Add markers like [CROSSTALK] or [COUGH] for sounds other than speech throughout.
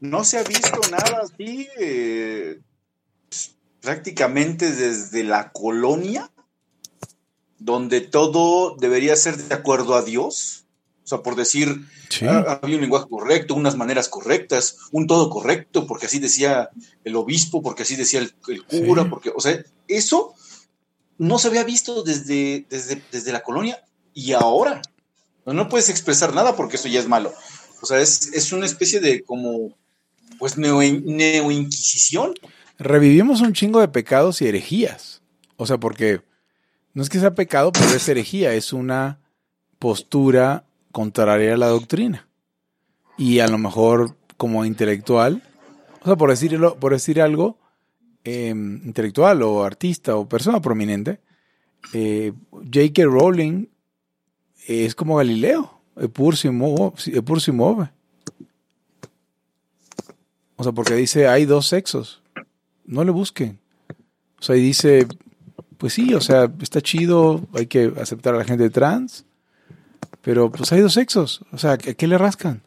no se ha visto nada así eh, prácticamente desde la colonia, donde todo debería ser de acuerdo a Dios. O sea, por decir, ah, había un lenguaje correcto, unas maneras correctas, un todo correcto, porque así decía el obispo, porque así decía el, cura, porque, o sea, eso no se había visto desde, desde, desde la colonia y ahora. No, puedes expresar nada porque eso ya es malo. O sea, es, una especie de como, pues, neo, inquisición Revivimos un chingo de pecados y herejías. O sea, porque no es que sea pecado, pero es herejía, es una postura contraria a la doctrina. Y a lo mejor como intelectual, o sea, por decirlo, por decir algo, em, intelectual o artista o persona prominente, eh, J.K. Rowling es como Galileo, es pur si mueve. O sea, porque dice hay dos sexos. No le busquen. O sea, y dice, pues sí, o sea, está chido, hay que aceptar a la gente trans, pero pues hay dos sexos. O sea, ¿a qué le rascan?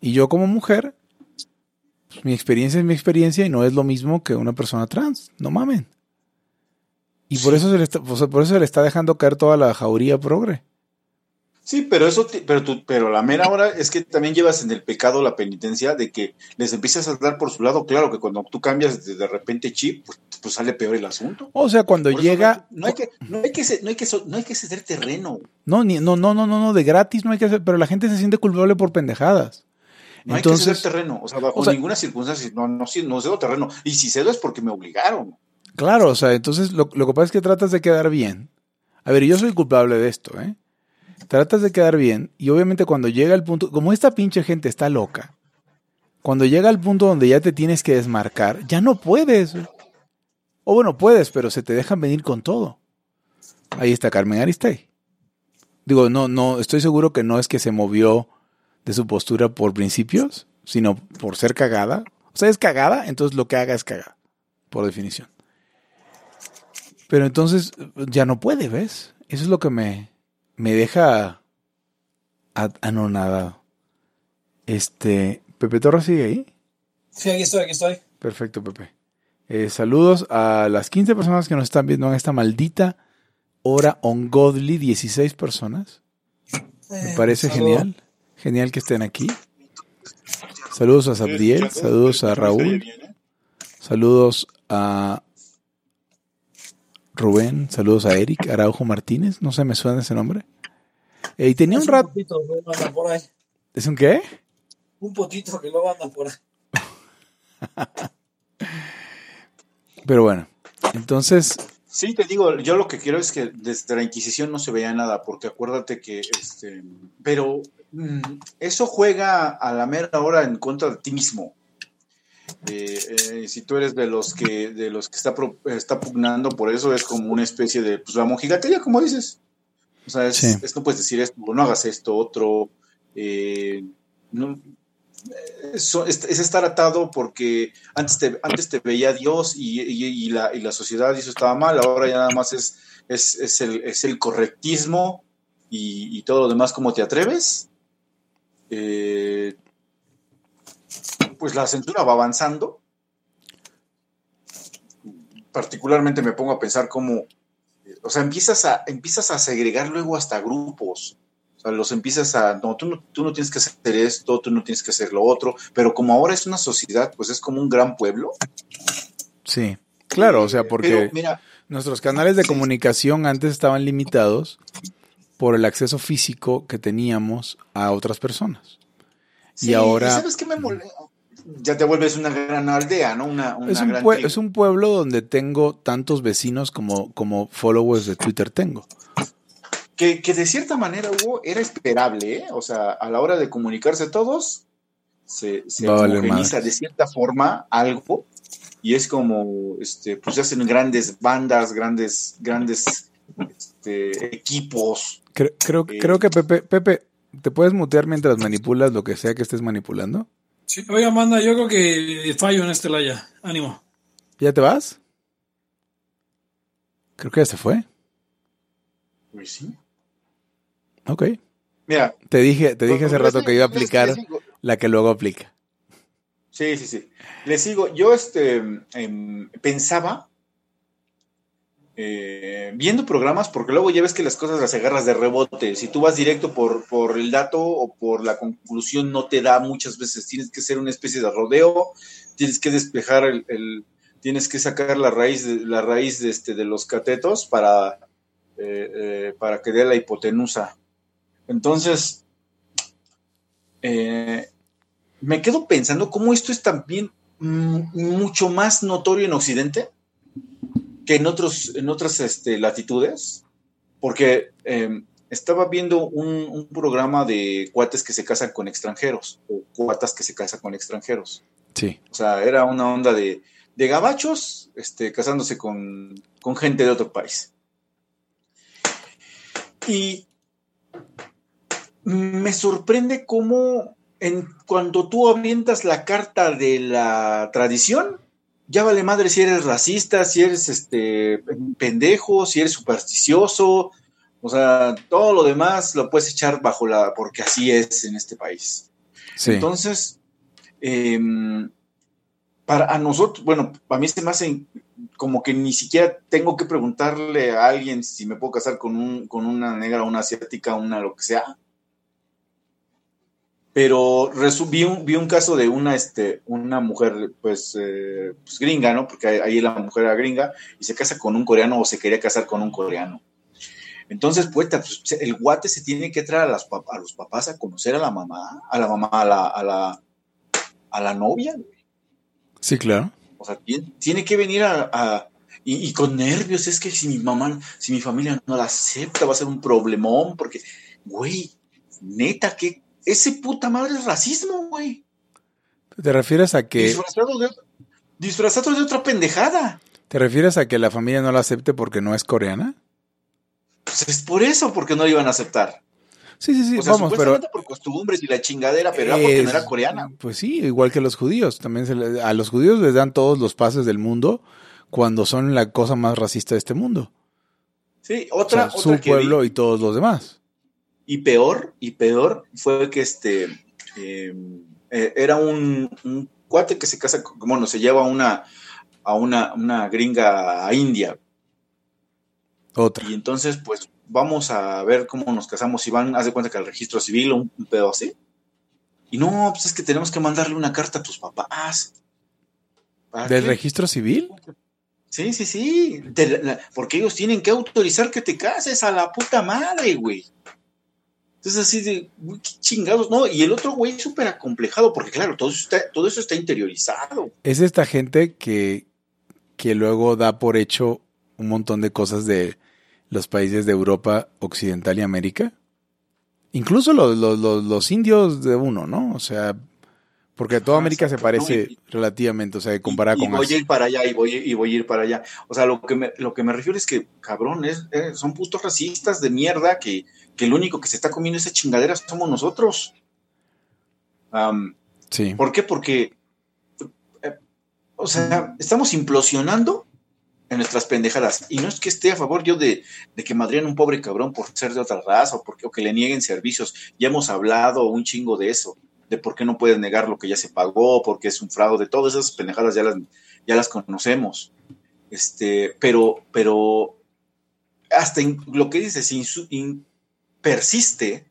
Y yo como mujer, pues, mi experiencia es mi experiencia y no es lo mismo que una persona trans. No mamen. Y por eso se le está, por eso se le está dejando caer toda la jauría progre. Sí, pero eso, pero tú, pero la mera hora es que también llevas en el pecado la penitencia de que les empiezas a dar por su lado. Claro que cuando tú cambias de, repente chip, pues, pues, sale peor el asunto. O sea, cuando llega. No hay que, no hay que, no hay que, no hay que ceder terreno. No, ni, no, no, no, no, no, de gratis no hay que hacer, pero la gente se siente culpable por pendejadas. No Entonces, hay que ceder terreno, o sea, bajo ninguna circunstancia, no, no, no cedo terreno. Y si cedo es porque me obligaron. Claro, o sea, entonces lo, lo que pasa es que tratas de quedar bien. A ver, yo soy culpable de esto, ¿eh? Tratas de quedar bien y obviamente cuando llega el punto, como esta pinche gente está loca, cuando llega al punto donde ya te tienes que desmarcar, ya no puedes. O bueno, puedes, pero se te dejan venir con todo. Ahí está Carmen Aristegui. Digo, no, no, estoy seguro que no es que se movió de su postura por principios, sino por ser cagada. O sea, es cagada, entonces lo que haga es cagada, por definición. Pero entonces ya no puede, ¿ves? Eso es lo que me, me deja anonadado. Este, Pepe Torres sigue ahí. Sí, aquí estoy, aquí estoy. Perfecto, Pepe. Eh, saludos a las 15 personas que nos están viendo en esta maldita hora ungodly, 16 personas. Me eh, parece genial. Genial que estén aquí. Saludos a Sabdiel, saludos a Raúl, saludos a Rubén, saludos a Eric Araujo Martínez, no sé, me suena ese nombre. Eh, y tenía un rato. ¿Es un qué? Un potito que no andan por ahí. [LAUGHS] Pero bueno, entonces. Sí, te digo, yo lo que quiero es que desde la Inquisición no se veía nada, porque acuérdate que, este, pero mm, eso juega a la mera hora en contra de ti mismo. Eh, si tú eres de los que de los que está, está pugnando por eso, es como una especie de pues la mojigatería, como dices. O sea, es, no puedes decir esto, no hagas esto, otro. Eh, es, estar atado porque antes te, antes te veía Dios y, la, y la sociedad y eso estaba mal, ahora ya nada más es, es, el, es el correctismo y, todo lo demás, ¿cómo te atreves? Eh, pues la censura va avanzando. Particularmente me pongo a pensar cómo, o sea, empiezas a, empiezas a segregar luego hasta grupos. O sea, los empiezas a, no tú, no, tú no tienes que hacer esto, tú no tienes que hacer lo otro, pero como ahora es una sociedad, pues es como un gran pueblo. Sí, claro, o sea, porque nuestros canales de comunicación antes estaban limitados por el acceso físico que teníamos a otras personas. y ahora... ¿Sabes qué me molesta? Ya te vuelves una gran aldea, ¿no? Una, es, un es, un pueblo donde tengo tantos vecinos como, como followers de Twitter tengo. Que, de cierta manera, Hugo, era esperable, ¿eh? O sea, a la hora de comunicarse todos, se, se de cierta forma algo y es como, este, pues se hacen grandes bandas, grandes, grandes este, equipos. Creo, creo, eh, creo que Pepe, Pepe, ¿te puedes mutear mientras manipulas lo que sea que estés manipulando? Sí, oiga, manda, yo creo que fallo en este laya. Ánimo. ¿Ya te vas? Creo que ya se fue. Pues sí. Ok. Mira. Te dije, te dije hace rato que iba a aplicar la que luego aplica. Sí, sí, sí. Le sigo. Yo este, em, pensaba, eh, viendo programas, porque luego ya ves que las cosas las agarras de rebote. Si tú vas directo por, por el dato o por la conclusión, no te da muchas veces. Tienes que hacer una especie de rodeo, tienes que despejar el, tienes que sacar la raíz de, la raíz de, este, de los catetos para, eh, eh, para que dé la hipotenusa. Entonces, me quedo pensando cómo esto es también mucho más notorio en Occidente que en, otros, en otras este, latitudes, porque em, estaba viendo un, programa de cuates que se casan con extranjeros, o cuatas que se casan con extranjeros. Sí. O sea, era una onda de, de gabachos este, casándose con, con gente de otro país. Y me sorprende cómo en, cuando tú avientas la carta de la tradición, ya vale madre si eres racista, si eres este pendejo, si eres supersticioso, o sea, todo lo demás lo puedes echar bajo la, porque así es en este país. Entonces, em, para a nosotros, bueno, a mí se me hace como que ni siquiera tengo que preguntarle a alguien si me puedo casar con, un, con una negra, una asiática, una lo que sea pero vi un, vi un caso de una, este, una mujer, pues, eh, pues, gringa, ¿no? Porque ahí la mujer era gringa y se casa con un coreano o se quería casar con un coreano. Entonces, pues, el guate se tiene que traer a, las, a los papás a conocer a la mamá, a la mamá, a la, a la, a la novia. Sí, claro. O sea, tiene, que venir a, y, y, con nervios, es que si mi mamá, si mi familia no la acepta, va a ser un problemón, porque, güey, neta, qué ese puta madre es racismo, güey. ¿Te refieres a que... Disfrazado de, otra pendejada. ¿Te refieres a que la familia no la acepte porque no es coreana? Pues es por eso, porque no la iban a aceptar. Sí, sí, sí, o sea, vamos, pero... por costumbres y la chingadera, pero era porque no era coreana. Pues sí, igual que los judíos. También a los judíos les dan todos los pases del mundo cuando son la cosa más racista de este mundo. Sí, otra... su pueblo y todos los demás. Y peor, y peor fue que este em, eh, era un, cuate que se casa, bueno, se lleva una, a una, una gringa a India. Otra. Y entonces, pues, vamos a ver cómo nos casamos. Y van, haz de cuenta que al registro civil, un, un pedo así. Y no, pues es que tenemos que mandarle una carta a tus papás. ¿Del registro civil? Sí, sí, sí. porque ellos tienen que autorizar que te cases a la puta madre, güey. Entonces así de, qué chingados, ¿no? Y el otro güey súper acomplejado, porque claro, todo eso, está, interiorizado. Es esta gente que, que luego da por hecho un montón de cosas de los países de Europa Occidental y América. Incluso los, los, los indios de uno, ¿no? O sea, porque toda América se parece relativamente, o sea, comparada con... Y voy a ir para allá y voy, y voy a ir para allá. O sea, lo que me, lo que me refiero es que, cabrón, es, eh, son putos racistas de mierda que, que el único que se está comiendo esa chingadera somos nosotros. sí. ¿Por qué? Porque, eh, o sea, estamos implosionando en nuestras pendejadas. Y no es que esté a favor yo de, de que madrien un pobre cabrón por ser de otra raza o, porque, o que le nieguen servicios. Ya hemos hablado un chingo de eso de por qué no puedes negar lo que ya se pagó, porque es un fraude, todas esas pendejadas ya las, ya las conocemos. Este, pero, pero hasta lo que dices, persiste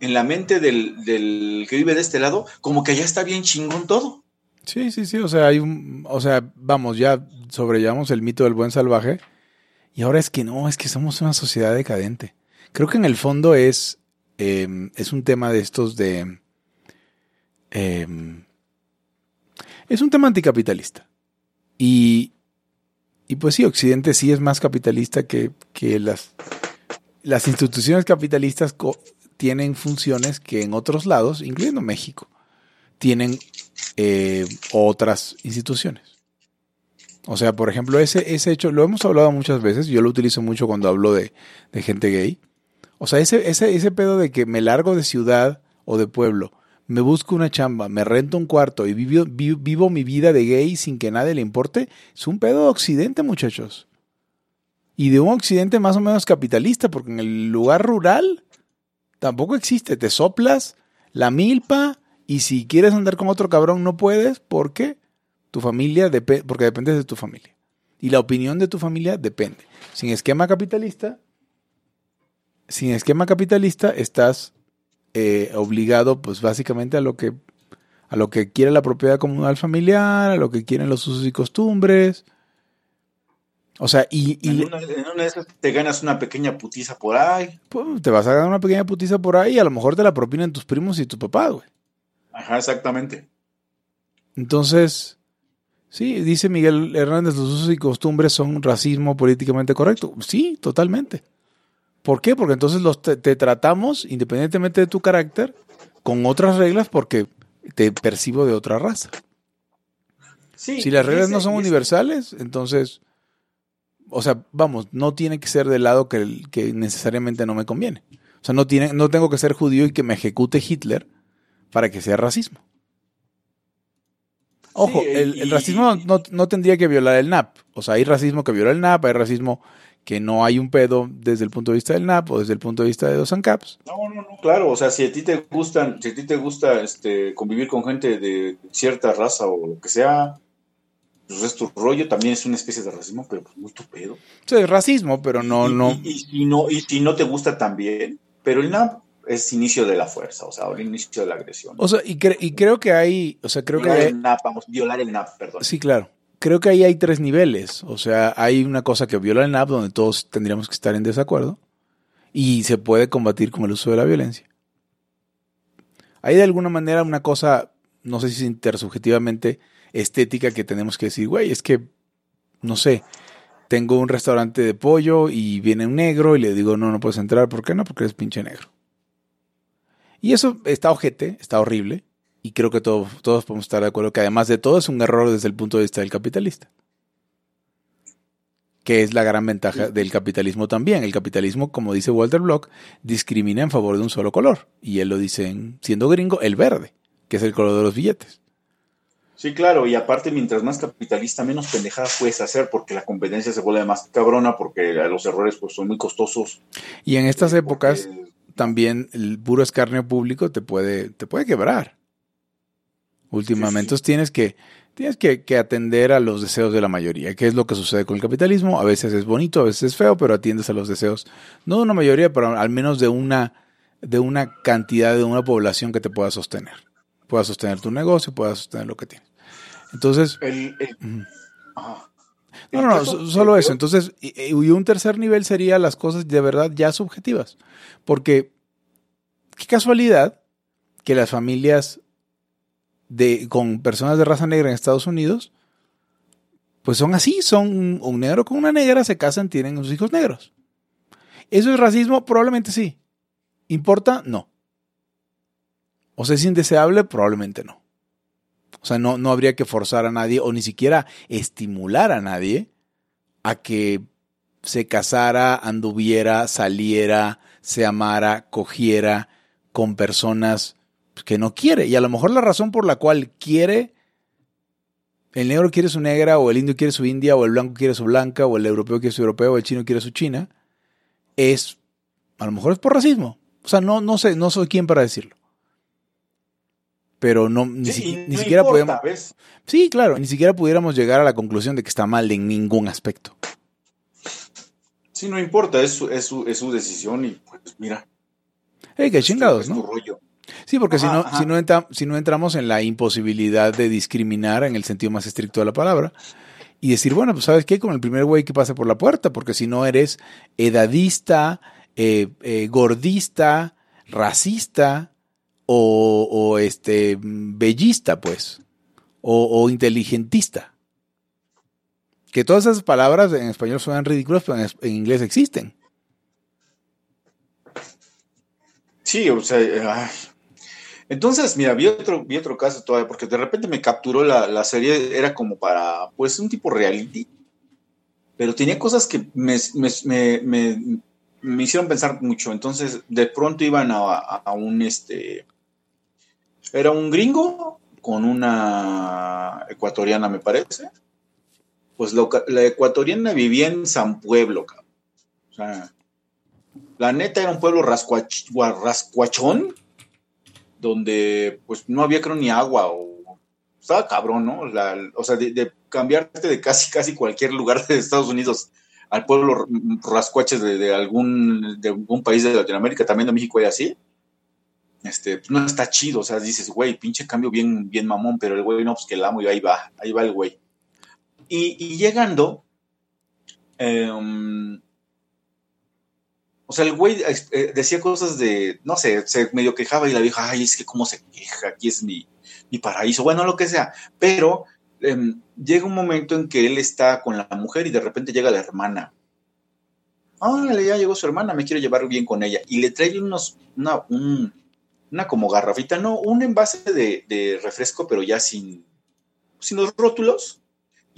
en la mente del, del, que vive de este lado, como que allá está bien chingón todo. Sí, sí, sí, o sea, hay un, o sea, vamos, ya sobrellevamos el mito del buen salvaje y ahora es que no, es que somos una sociedad decadente. Creo que en el fondo es, eh, es un tema de estos de, Em, es un tema anticapitalista. Y, y pues sí, Occidente sí es más capitalista que, que las, las instituciones capitalistas tienen funciones que en otros lados, incluyendo México, tienen eh, otras instituciones. O sea, por ejemplo, ese, ese hecho, lo hemos hablado muchas veces, yo lo utilizo mucho cuando hablo de, de gente gay. O sea, ese, ese, ese pedo de que me largo de ciudad o de pueblo me busco una chamba, me rento un cuarto y vivo, mi vida de gay sin que nadie le importe, es un pedo de occidente, muchachos. Y de un occidente más o menos capitalista, porque en el lugar rural tampoco existe. Te soplas la milpa Y si quieres andar con otro cabrón, no puedes porque tu familia depende, porque dependes de tu familia. Y la opinión de tu familia depende. Sin esquema capitalista, sin esquema capitalista, estás eh, obligado, pues básicamente a lo que a lo que quiere la propiedad comunal familiar, a lo que quieren los usos y costumbres. O sea, y... en, una, de esas te ganas una pequeña putiza por ahí. Pues, te vas a ganar una pequeña putiza por ahí y a lo mejor te la propinan tus primos y tu papá, güey. Ajá, exactamente. Entonces, sí, dice Miguel Hernández, los usos y costumbres son racismo políticamente correcto. Sí, totalmente. ¿Por qué? Porque entonces los te, tratamos, independientemente de tu carácter, con otras reglas porque te percibo de otra raza. si las reglas no son universales, entonces, o sea, vamos, no tiene que ser del lado que, que necesariamente no me conviene. O sea, no, tiene, no tengo que ser judío y que me ejecute Hitler para que sea racismo. Ojo, el, racismo no, no, tendría que violar el NAP. O sea, hay racismo que viola el NAP, hay racismo que no hay un pedo desde el punto de vista del NAP o desde el punto de vista de dos ANCAPs. No, no, no, claro, o sea, si a ti te gustan, si a ti te gusta este, convivir con gente de cierta raza o lo que sea, pues es tu rollo, también es una especie de racismo, pero pues muy tu pedo. Sí, es racismo, pero no, no. Y, si no, y si no te gusta también, pero el NAP es inicio de la fuerza, o sea, el inicio de la agresión. O sea, y, y creo que hay, o sea, creo violar que el NAP, vamos, violar el NAP, perdón. Sí, claro creo que ahí hay tres niveles. O sea, hay una cosa que viola el NAP donde todos tendríamos que estar en desacuerdo y se puede combatir con el uso de la violencia. Hay de alguna manera una cosa, no sé si intersubjetivamente estética que tenemos que decir, güey, es que, no sé, tengo un restaurante de pollo y viene un negro y le digo, no, no puedes entrar. ¿Por qué no? Porque eres pinche negro. Y eso está ojete, está horrible, y creo que todos, todos podemos estar de acuerdo que además de todo es un error desde el punto de vista del capitalista. Que es la gran ventaja del capitalismo también. El capitalismo, como dice Walter Block, discrimina en favor de un solo color. Y él lo dice, siendo gringo, el verde, que es el color de los billetes. Sí, claro, y aparte, mientras más capitalista, menos pendejadas puedes hacer, porque la competencia se vuelve más cabrona, porque los errores pues, son muy costosos. Y en estas épocas, también el puro escarnio público te puede, te puede quebrar últimamente. Entonces tienes que, tienes que, atender a los deseos de la mayoría, que es lo que sucede con el capitalismo. A veces es bonito, a veces es feo, pero atiendes a los deseos, no de una mayoría, pero al menos de una, de una cantidad de una población que te pueda sostener. Pueda sostener tu negocio, pueda sostener lo que tienes. Entonces... no, no, no, solo eso. Entonces, y, un tercer nivel sería las cosas de verdad ya subjetivas. Porque, qué casualidad que las familias de, con personas de raza negra en Estados Unidos, pues son así, son un negro con una negra, se casan, tienen sus hijos negros. ¿Eso es racismo? Probablemente sí. ¿Importa? No. ¿O sea, es indeseable? Probablemente no. O sea, no, no habría que forzar a nadie o ni siquiera estimular a nadie a que se casara, anduviera, saliera, se amara, cogiera con personas que no quiere. Y a lo mejor la razón por la cual quiere, el negro quiere su negra, o el indio quiere su india, o el blanco quiere su blanca, o el europeo quiere su europeo, o el chino quiere su china, es, a lo mejor es por racismo. O sea, no, no sé, no soy quien para decirlo. Pero no, ni, siquiera podemos. Sí, claro, ni siquiera pudiéramos llegar a la conclusión de que está mal en ningún aspecto. Sí, no importa, es su, es su, es su decisión y pues mira. Hey, qué chingados, ¿no? Sí, porque si, no, si, no si no entramos en la imposibilidad de discriminar en el sentido más estricto de la palabra y decir, bueno, pues sabes qué, con el primer güey que pase por la puerta, porque si no eres edadista, eh, eh, gordista, racista o, este bellista, pues, o, inteligentista. Que todas esas palabras en español suenan ridículas, pero en, en inglés existen. Sí, o sea, entonces, mira, vi otro, vi otro caso todavía, porque de repente me capturó la, serie, era como para, pues, un tipo reality, pero tenía cosas que me, hicieron pensar mucho. Entonces, de pronto iban a, un, este, era un gringo con una ecuatoriana, me parece. Pues la ecuatoriana vivía en San Pueblo, cabrón. O sea, la neta era un pueblo rascuachón donde pues no había creo ni agua o estaba cabrón, ¿no? o sea, de, cambiarte de casi casi cualquier lugar de Estados Unidos al pueblo rascuaches de, algún de algún país de Latinoamérica, también de México y así. Este, pues no está chido, o sea, dices, güey, pinche cambio bien, bien mamón, pero el güey no, pues que el amo y ahí va, ahí va el güey. Y, llegando, em, o sea, el güey eh, decía cosas de, no sé, se medio quejaba y la vieja, ay, es que cómo se queja, aquí es mi, paraíso, bueno, lo que sea. Pero em, llega un momento en que él está con la mujer y de repente llega la hermana. Órale, ya llegó su hermana, me quiero llevar bien con ella. Y le trae unos, una, una como garrafita, no, un envase de, de refresco, pero ya sin, sin los rótulos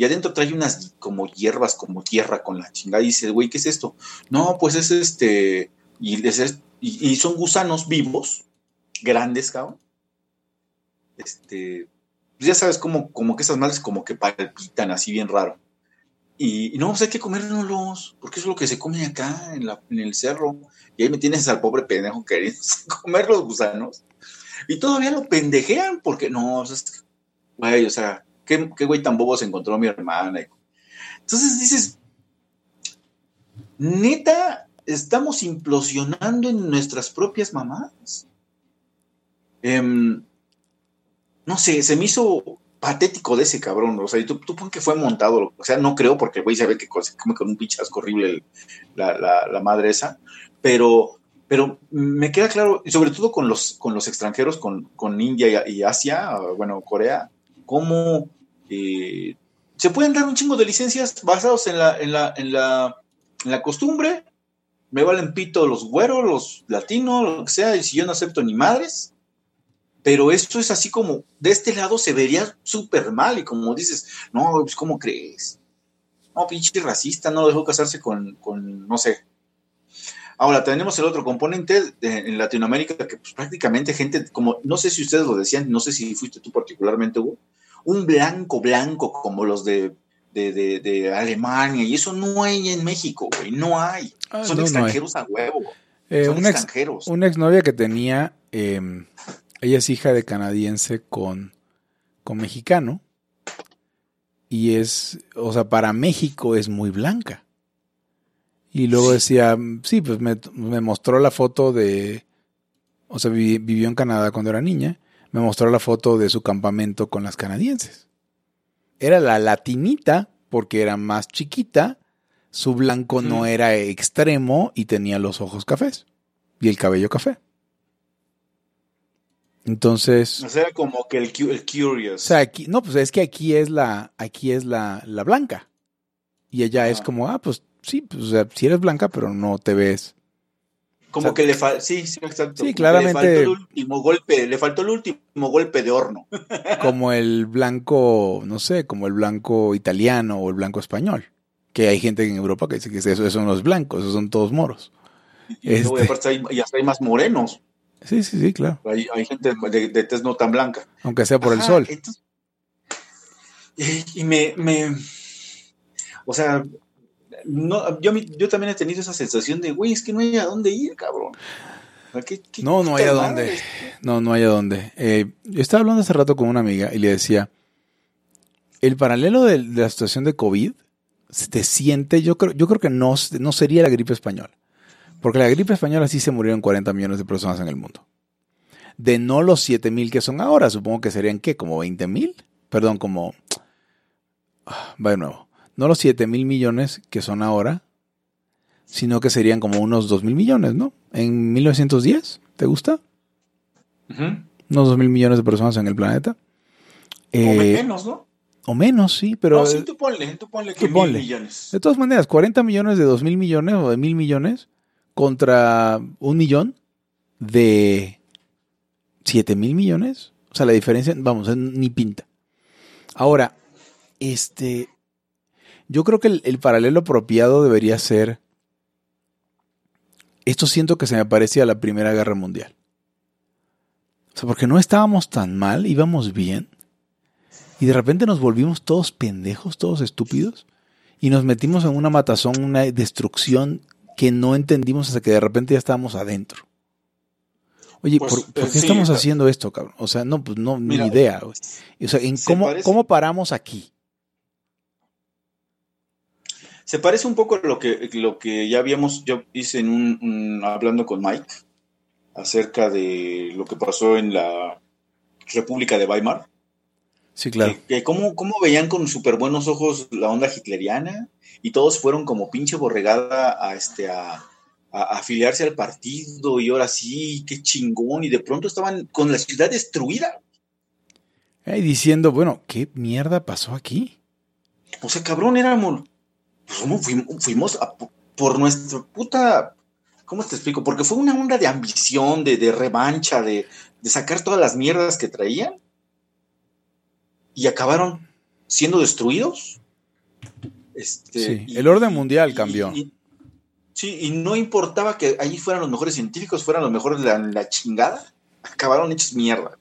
y adentro trae unas como hierbas, como tierra con la chingada. Y dice, güey, ¿qué es esto? No, pues es este. Y, y, son gusanos vivos, grandes, cabrón. Este. Pues ya sabes, como, como que esas madres como que palpitan así bien raro. Y, no, pues hay que comérnoslos, porque eso es lo que se come acá en, la, en el cerro. Y ahí me tienes al pobre pendejo queriendo [LAUGHS] comer los gusanos. Y todavía lo pendejean, porque no, o sea, güey, o sea, ¿Qué, güey tan bobo se encontró mi hermana? Entonces dices, neta, estamos implosionando en nuestras propias mamás. Em, no sé, se me hizo patético de ese cabrón. O sea, tú, tú que fue montado. O sea, no creo porque el güey se ve que come con un pinchasco horrible la, madre esa. Pero, pero me queda claro, y sobre todo con los, con los extranjeros, con, con India y Asia, bueno, Corea, cómo eh, se pueden dar un chingo de licencias basados en la, en la, en la, la costumbre. Me valen pito los güeros, los latinos, lo que sea, y si yo no acepto ni madres. Pero esto es así como, de este lado se vería súper mal, y como dices, no, pues ¿cómo crees? No, pinche racista, no dejó casarse con, con no sé. Ahora, tenemos el otro componente en Latinoamérica que pues, prácticamente gente, como, no sé si ustedes lo decían, no sé si fuiste tú particularmente, Hugo, un blanco blanco como los de, de, Alemania, y eso no hay en México, güey, no hay. Ah, Son extranjeros a huevo. Eh, Son extranjeros. una exnovia que tenía, em, ella es hija de canadiense con, con mexicano, y es, o sea, para México es muy blanca. Y luego decía, sí, pues me, me mostró la foto de, o sea, vivió en Canadá cuando era niña, me mostró la foto de su campamento con las canadienses. Era la latinita porque era más chiquita, su blanco no era extremo y tenía los ojos cafés y el cabello café. Entonces. O sea, como que el, el curious. O sea, aquí, no, pues es que aquí es la, aquí es la, la blanca. Y ella es ah. como, ah, pues sí, pues, o sea, si eres blanca, pero no te ves como que le faltó, sí, sí, exacto. Sí, claramente. Le faltó el último golpe, le faltó el último golpe de horno. [LAUGHS] como el blanco, no sé, como el blanco italiano o el blanco español. Que hay gente en Europa que dice que eso, son los blancos, esos son todos moros. Y, este... hay, hasta hay más morenos. Sí, sí, sí, claro. Hay, gente de, de, tez no tan blanca. Aunque sea por el sol. y me, me, o sea, no, yo, yo también he tenido esa sensación de, güey, es que no hay a dónde ir, cabrón. no, no hay a dónde. No, no hay a dónde. Eh, yo estaba hablando hace rato con una amiga y le decía, el paralelo de, la situación de COVID se siente, yo creo, yo creo que no, no sería la gripe española. Porque la gripe española sí se murieron 40 millones de personas en el mundo. De no los 7 mil que son ahora, supongo que serían, ¿qué? ¿Como 20 mil? Perdón, como... Ah, va de nuevo no los 7 mil millones que son ahora, sino que serían como unos 2 mil millones, ¿no? En 1910, ¿te gusta? Unos 2 mil millones de personas en el planeta. o eh, menos, ¿no? O menos, sí, pero... No, sí, tú ponle, tú ponle que mil millones. De todas maneras, 40 millones de 2 mil millones o de mil millones contra un millón de 7 mil millones. O sea, la diferencia, vamos, ni pinta. Ahora, este, yo creo que el, paralelo apropiado debería ser. Esto siento que se me parece a la Primera Guerra Mundial. O sea, porque no estábamos tan mal, íbamos bien. Y de repente nos volvimos todos pendejos, todos estúpidos. Y nos metimos en una matazón, una destrucción que no entendimos hasta que de repente ya estábamos adentro. Oye, ¿por, pues, qué eh, estamos haciendo esto, cabrón? O sea, no, pues no, ni idea. O sea, ¿en cómo, cómo paramos aquí? Se parece un poco a lo que, lo que ya habíamos, yo hice en un, hablando con Mike acerca de lo que pasó en la República de Weimar. Sí, claro. Que, cómo, veían con súper buenos ojos la onda hitleriana y todos fueron como pinche borregada a, este, a, afiliarse al partido y ahora sí, qué chingón. Y de pronto estaban con la ciudad destruida. Y diciendo, bueno, ¿qué mierda pasó aquí? O sea, cabrón, éramos pues, fuimos, por nuestra puta. ¿Cómo te explico? Porque fue una onda de ambición, de, revancha, de, sacar todas las mierdas que traían y acabaron siendo destruidos. Este, sí, el orden mundial cambió. sí, y no importaba que allí fueran los mejores científicos, fueran los mejores de la, chingada, acabaron hechos mierda.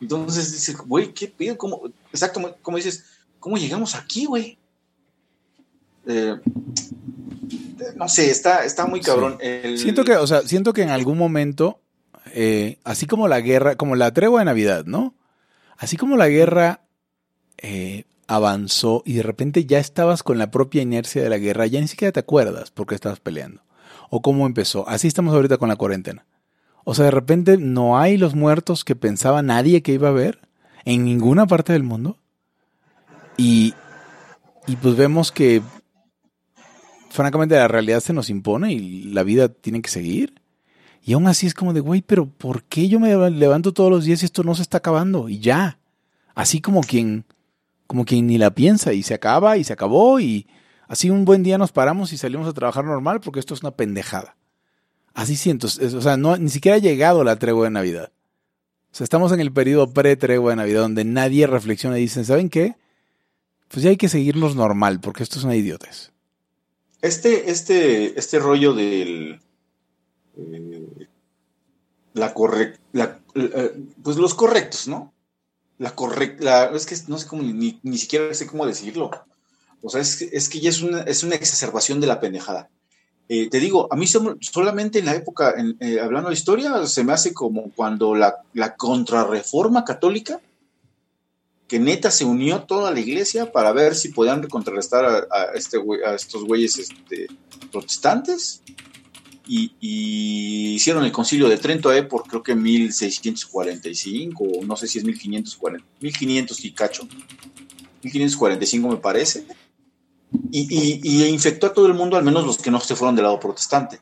Entonces dice, güey, ¿qué pedo? ¿Cómo? Exacto, como dices, ¿cómo llegamos aquí, güey? Eh, no sé, está, está muy cabrón. Siento que, o sea, siento que en algún momento, eh, así como la guerra, como la tregua de Navidad, ¿no? Así como la guerra eh, avanzó y de repente ya estabas con la propia inercia de la guerra, ya ni siquiera te acuerdas por qué estabas peleando. O cómo empezó. Así estamos ahorita con la cuarentena. O sea, de repente no hay los muertos que pensaba nadie que iba a haber en ninguna parte del mundo. Y, y pues vemos que francamente la realidad se nos impone y la vida tiene que seguir. Y aún así es como de, güey, pero ¿por qué yo me levanto todos los días y esto no se está acabando? Y ya. Así como quien, como quien ni la piensa y se acaba y se acabó y así un buen día nos paramos y salimos a trabajar normal porque esto es una pendejada. Así siento, o sea, no, ni siquiera ha llegado la tregua de Navidad. O sea, estamos en el periodo pre-tregua de Navidad donde nadie reflexiona y dice, ¿saben qué? Pues ya hay que seguirnos normal porque esto es una idiotez. Este, este, este rollo del. Eh, la correcta. Eh, pues los correctos, ¿no? La correcta. Es que no sé cómo, ni, siquiera sé cómo decirlo. O sea, es, es que ya es una, es una exacerbación de la pendejada. Eh, te digo, a mí solamente en la época, hablando de historia, se me hace como cuando la, la contrarreforma católica que neta se unió toda la iglesia para ver si podían contrarrestar a, este, a estos güeyes este, protestantes. Y, hicieron el concilio de Trento por creo que 1645, o no sé si es 1540, 1500 y cacho, 1545 me parece. Y, infectó a todo el mundo, al menos los que no se fueron del lado protestante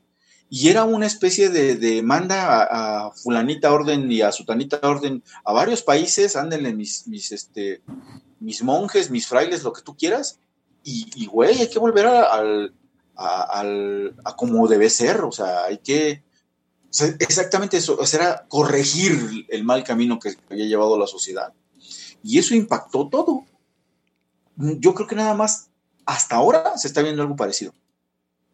y era una especie de, manda a, fulanita orden y a sutanita orden a varios países, ándenle mis, mis, este, mis monjes, mis frailes, lo que tú quieras, y, güey, hay que volver al, a, como debe ser, o sea, hay que, exactamente eso, o sea, era corregir el mal camino que había llevado la sociedad. Y eso impactó todo. Yo creo que nada más hasta ahora se está viendo algo parecido.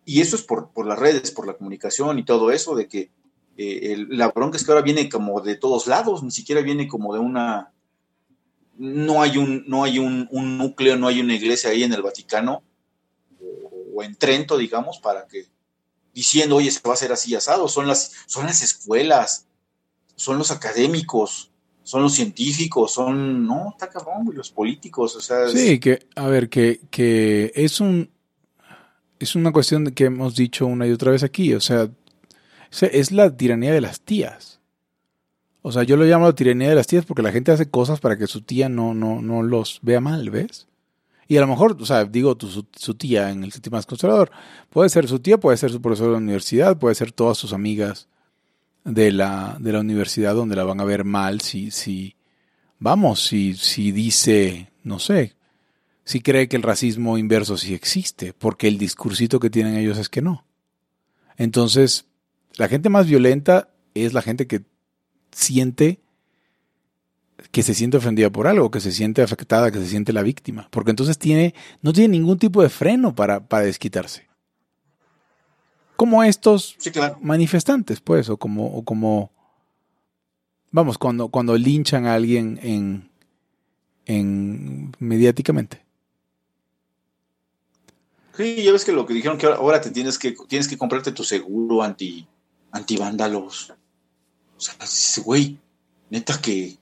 Y eso es por, las redes, por la comunicación y todo eso, de que eh, la bronca es que ahora viene como de todos lados, ni siquiera viene como de una... No hay un, no hay un, núcleo, no hay una iglesia ahí en el Vaticano o, en Trento, digamos, para que diciendo, oye, se va a hacer así asado, son las, son las escuelas, son los académicos, son los científicos, son, no, está cabrón, los políticos, o sea... Sí, que, a ver, que, que es un, es una cuestión que hemos dicho una y otra vez aquí. O sea, es la tiranía de las tías. O sea, yo lo llamo la tiranía de las tías porque la gente hace cosas para que su tía no, no, no los vea mal, ¿ves? Y a lo mejor, o sea, digo tu, su, tía en el sentido más conservador. Puede ser su tía, puede ser su profesor de la universidad, puede ser todas sus amigas de la, de la universidad donde la van a ver mal si, si, vamos, si, si dice, no sé, si cree que el racismo inverso sí existe, porque el discursito que tienen ellos es que no. Entonces, la gente más violenta es la gente que siente que se siente ofendida por algo, que se siente afectada, que se siente la víctima, porque entonces tiene, no tiene ningún tipo de freno para, para desquitarse. Como estos manifestantes, pues, o como, o como, vamos, cuando, cuando linchan a alguien en, en mediáticamente. Sí, ya ves que lo que dijeron que ahora te tienes que tienes que comprarte tu seguro anti antivándalos. O sea, güey, neta que...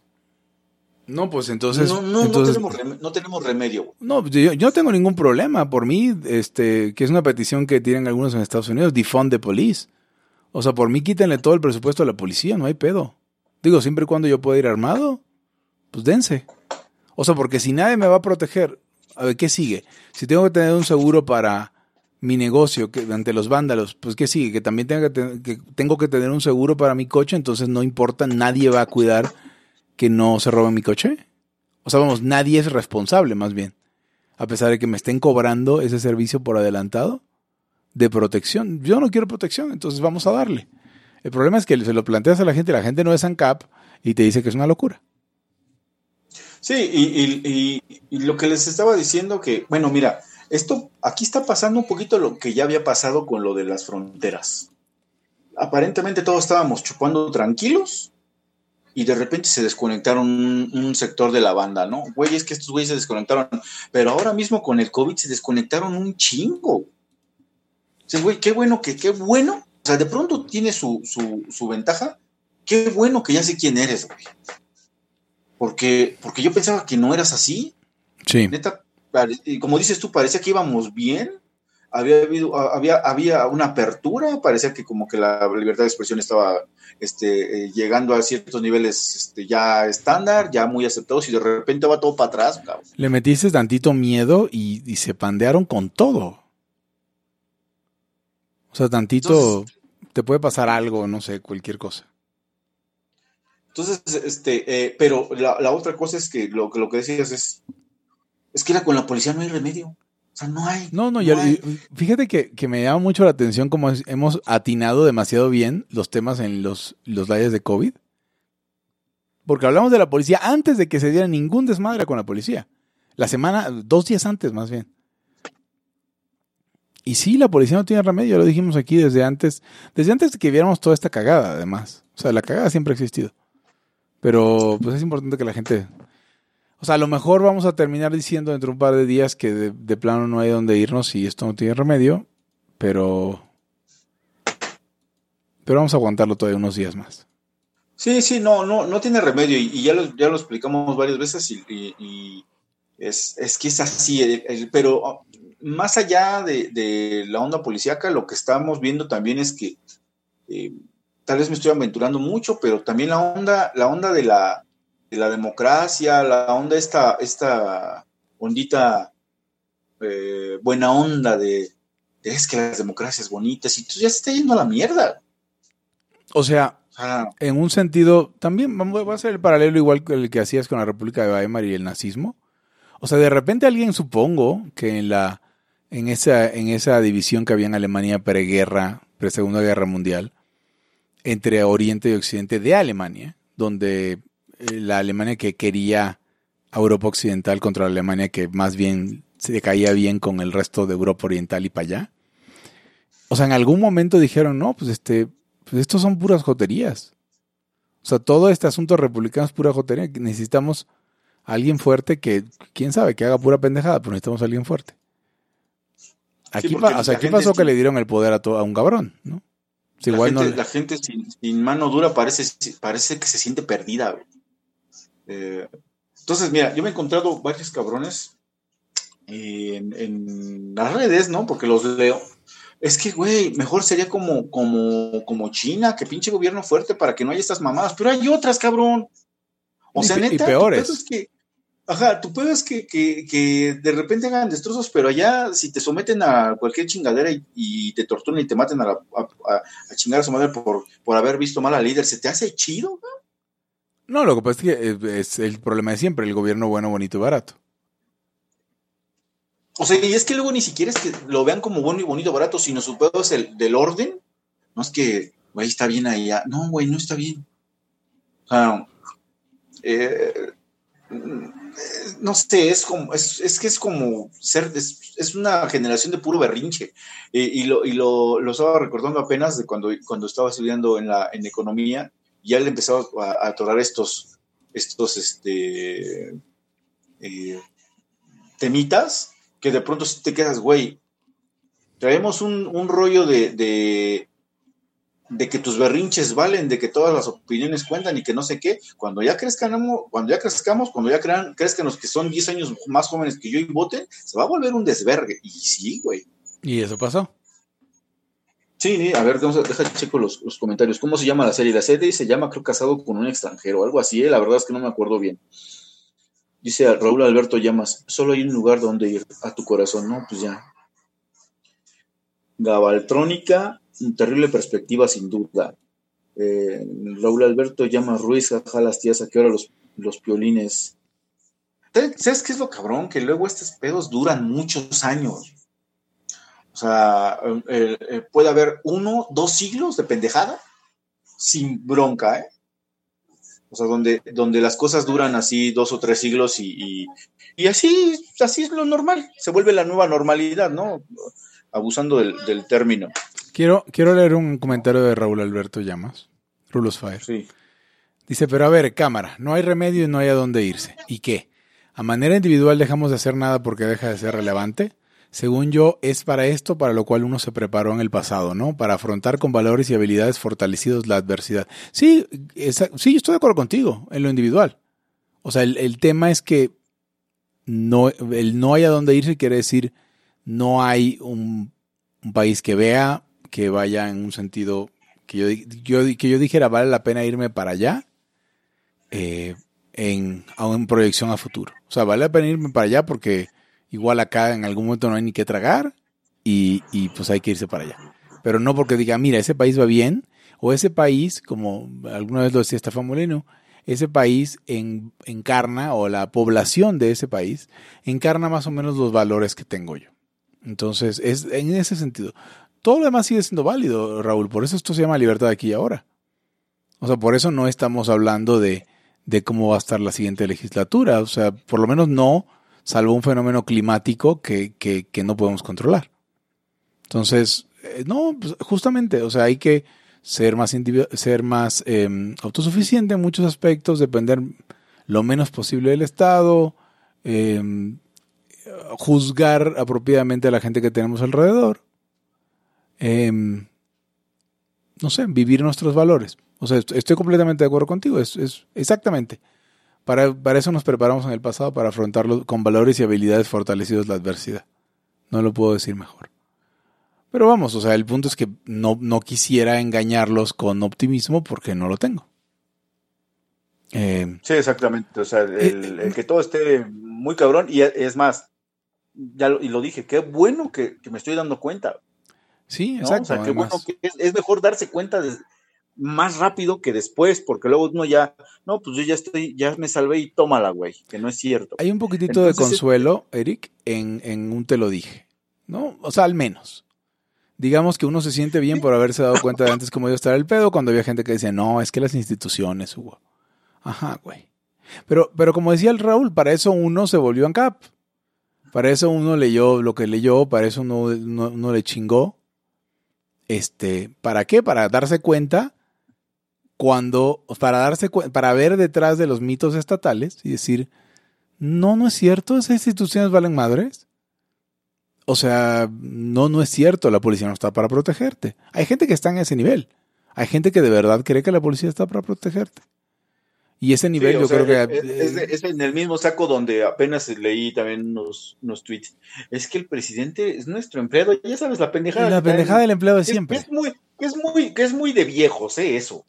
No, pues entonces... No, no, no, tenemos, remedio. No, yo, yo, no tengo ningún problema. Por mí, este, que es una petición que tienen algunos en Estados Unidos, defund the police. O sea, por mí quítenle todo el presupuesto a la policía, no hay pedo. Digo, siempre y cuando yo pueda ir armado, pues dense. O sea, porque si nadie me va a proteger, a ver, ¿qué sigue? Si tengo que tener un seguro para mi negocio que, ante los vándalos, pues ¿qué sigue? Que también tengo que, que, tengo que tener un seguro para mi coche, entonces no importa, nadie va a cuidar que no se robe mi coche. O sea, vamos, nadie es responsable más bien. A pesar de que me estén cobrando ese servicio por adelantado de protección. Yo no quiero protección, entonces vamos a darle. El problema es que se lo planteas a la gente, la gente no es ANCAP y te dice que es una locura. Sí, y, lo que les estaba diciendo que, bueno, mira, esto aquí está pasando un poquito lo que ya había pasado con lo de las fronteras. Aparentemente todos estábamos chupando tranquilos y de repente se desconectaron un, sector de la banda, ¿no? Güey, es que estos güeyes se desconectaron, pero ahora mismo con el COVID se desconectaron un chingo. Sí, güey, qué bueno que, qué bueno. O sea, de pronto tiene su, su, su ventaja. Qué bueno que ya sé quién eres, güey. Porque, porque yo pensaba que no eras así. Sí. Neta, y como dices tú, parecía que íbamos bien. Había, habido, había, había una apertura, parecía que como que la libertad de expresión estaba este, eh, llegando a ciertos niveles este, ya estándar, ya muy aceptados, y de repente va todo para atrás. Le metiste tantito miedo y, y se pandearon con todo. O sea, tantito te puede pasar algo, no sé, cualquier cosa. Entonces, este, eh, pero la, otra cosa es que lo, lo que decías es, es que era con la policía no hay remedio. O sea, no hay. No, no, ya, fíjate que, me llama mucho la atención cómo hemos atinado demasiado bien los temas en los, los de COVID. Porque hablamos de la policía antes de que se diera ningún desmadre con la policía. La semana, dos días antes más bien. Y sí, la policía no tiene remedio, lo dijimos aquí desde antes, desde antes de que viéramos toda esta cagada, además. O sea, la cagada siempre ha existido. Pero pues es importante que la gente... O sea, a lo mejor vamos a terminar diciendo dentro de un par de días que de, plano no hay dónde irnos y esto no tiene remedio, pero... Pero vamos a aguantarlo todavía unos días más. Sí, sí, no, no, no tiene remedio y, ya, lo, ya lo explicamos varias veces y, es, es, que es así, pero más allá de, la onda policíaca, lo que estamos viendo también es que eh, tal vez me estoy aventurando mucho, pero también la onda, la onda de la, de la democracia, la onda esta, esta ondita eh, buena onda de, es que las democracias bonitas y tú ya se está yendo a la mierda. O sea, en un sentido, también vamos a hacer el paralelo igual que el que hacías con la República de Weimar y el nazismo. O sea, de repente alguien supongo que en la en esa, en esa división que había en Alemania preguerra, pre-segunda guerra mundial, entre Oriente y Occidente de Alemania, donde eh, la Alemania que quería a Europa Occidental contra la Alemania que más bien se caía bien con el resto de Europa Oriental y para allá. O sea, en algún momento dijeron, no, pues este, pues estos son puras joterías. O sea, todo este asunto republicano es pura jotería. Necesitamos a alguien fuerte que, quién sabe, que haga pura pendejada, pero necesitamos a alguien fuerte. Aquí, o sea, pasó que le dieron el poder a, a un cabrón, ¿no? La, gente, sin, mano dura parece, parece que se siente perdida. Eh, entonces, mira, yo me he encontrado varios cabrones en, las redes, ¿no? Porque los leo. Es que, güey, mejor sería como, como, como China, que pinche gobierno fuerte para que no haya estas mamadas. Pero hay otras, cabrón. O sea, neta, y peores. que, Ajá, tú puedes que, que, de repente hagan destrozos, pero allá si te someten a cualquier chingadera y, te torturan y te maten a, a, chingar a su madre por, por haber visto mal al líder, ¿se te hace chido? No, lo que pasa es que eh, es el problema de siempre, el gobierno bueno, bonito y barato. O sea, y es que luego ni siquiera es que lo vean como bueno y bonito, barato, sino su pedo es el del orden. No es que, güey, está bien ahí. No, güey, no está bien. O sea, eh, no sé, es como, es, que es como ser, es, una generación de puro berrinche. y, lo, y lo, lo, estaba recordando apenas de cuando, cuando estaba estudiando en, la, en economía, ya le empezaba a, a estos, estos, este, eh, temitas, que de pronto te quedas, güey, traemos un, rollo de, de que tus berrinches valen, de que todas las opiniones cuentan y que no sé qué, cuando ya crezcamos, cuando ya crezcamos, cuando ya crean, crezcan los que son 10 años más jóvenes que yo y voten, se va a volver un desvergue. Y sí, güey. ¿Y eso pasó? Sí, a ver, deja checo los, los, comentarios. ¿Cómo se llama la serie? La serie se llama, creo, Casado con un extranjero, algo así, ¿eh? la verdad es que no me acuerdo bien. Dice Raúl Alberto Llamas, solo hay un lugar donde ir, a tu corazón, ¿no? Pues ya. Gabaltrónica, terrible perspectiva sin duda. Eh, Raúl Alberto llama Ruiz, jaja, las tías, ¿a qué hora los, los piolines? ¿Sabes qué es lo cabrón? Que luego estos pedos duran muchos años. O sea, eh, eh, puede haber uno, dos siglos de pendejada sin bronca, ¿eh? O sea, donde, donde las cosas duran así dos o tres siglos y, y, así, así es lo normal. Se vuelve la nueva normalidad, ¿no? Abusando del, del término. Quiero, quiero leer un comentario de Raúl Alberto Llamas, Rulos Fire. Sí. Dice, pero a ver, cámara, no hay remedio y no hay a dónde irse. ¿Y qué? ¿A manera individual dejamos de hacer nada porque deja de ser relevante? Según yo, es para esto para lo cual uno se preparó en el pasado, ¿no? Para afrontar con valores y habilidades fortalecidos la adversidad. Sí, sí, estoy de acuerdo contigo en lo individual. O sea, el, el tema es que no, el no hay a dónde irse quiere decir no hay un, un país que vea que vaya en un sentido que yo, yo, que yo dijera vale la pena irme para allá eh, en, en proyección a futuro. O sea, vale la pena irme para allá porque igual acá en algún momento no hay ni que tragar y, y pues hay que irse para allá. Pero no porque diga, mira, ese país va bien, o ese país, como alguna vez lo decía Estefan Molino, ese país en, encarna, o la población de ese país, encarna más o menos los valores que tengo yo. Entonces, es en ese sentido. Todo lo demás sigue siendo válido, Raúl. Por eso esto se llama libertad aquí y ahora. O sea, por eso no estamos hablando de, cómo va a estar la siguiente legislatura. O sea, por lo menos no, salvo un fenómeno climático que, que, que no podemos controlar. Entonces, eh, no, pues justamente, o sea, hay que ser más, ser más eh, autosuficiente en muchos aspectos, depender lo menos posible del Estado, eh, juzgar apropiadamente a la gente que tenemos alrededor Em, no sé, vivir nuestros valores. O sea, estoy completamente de acuerdo contigo, es, es exactamente. Para, para, eso nos preparamos en el pasado, para afrontarlo con valores y habilidades fortalecidos la adversidad. No lo puedo decir mejor. Pero vamos, o sea, el punto es que no, no quisiera engañarlos con optimismo porque no lo tengo. Eh, sí, exactamente. O sea, el, eh, que todo esté muy cabrón. Y es más, ya lo, y lo dije, qué bueno que, que me estoy dando cuenta. Sí, exacto. O sea, bueno que es, mejor darse cuenta más rápido que después, porque luego uno ya, no, pues yo ya estoy, ya me salvé y tómala, güey, que no es cierto. Hay un poquitito de consuelo, Eric, en, en un te lo dije, ¿no? O sea, al menos. Digamos que uno se siente bien por haberse dado cuenta de antes cómo iba a estar el pedo, cuando había gente que decía, no, es que las instituciones, Hugo. Ajá, güey. Pero, pero como decía el Raúl, para eso uno se volvió ANCAP. Para eso uno leyó lo que leyó, para eso uno, uno le chingó este, ¿Para qué? Para darse cuenta cuando, para darse para ver detrás de los mitos estatales y decir, no, no es cierto, esas instituciones valen madres. O sea, no, no es cierto, la policía no está para protegerte. Hay gente que está en ese nivel. Hay gente que de verdad cree que la policía está para protegerte. Y ese nivel yo creo que... Es, en el mismo saco donde apenas leí también unos, unos, tweets. Es que el presidente es nuestro empleado, ya sabes, la pendejada. La pendejada del empleado de siempre. Es, muy, es, muy, es muy de viejos, ¿eh? Eso.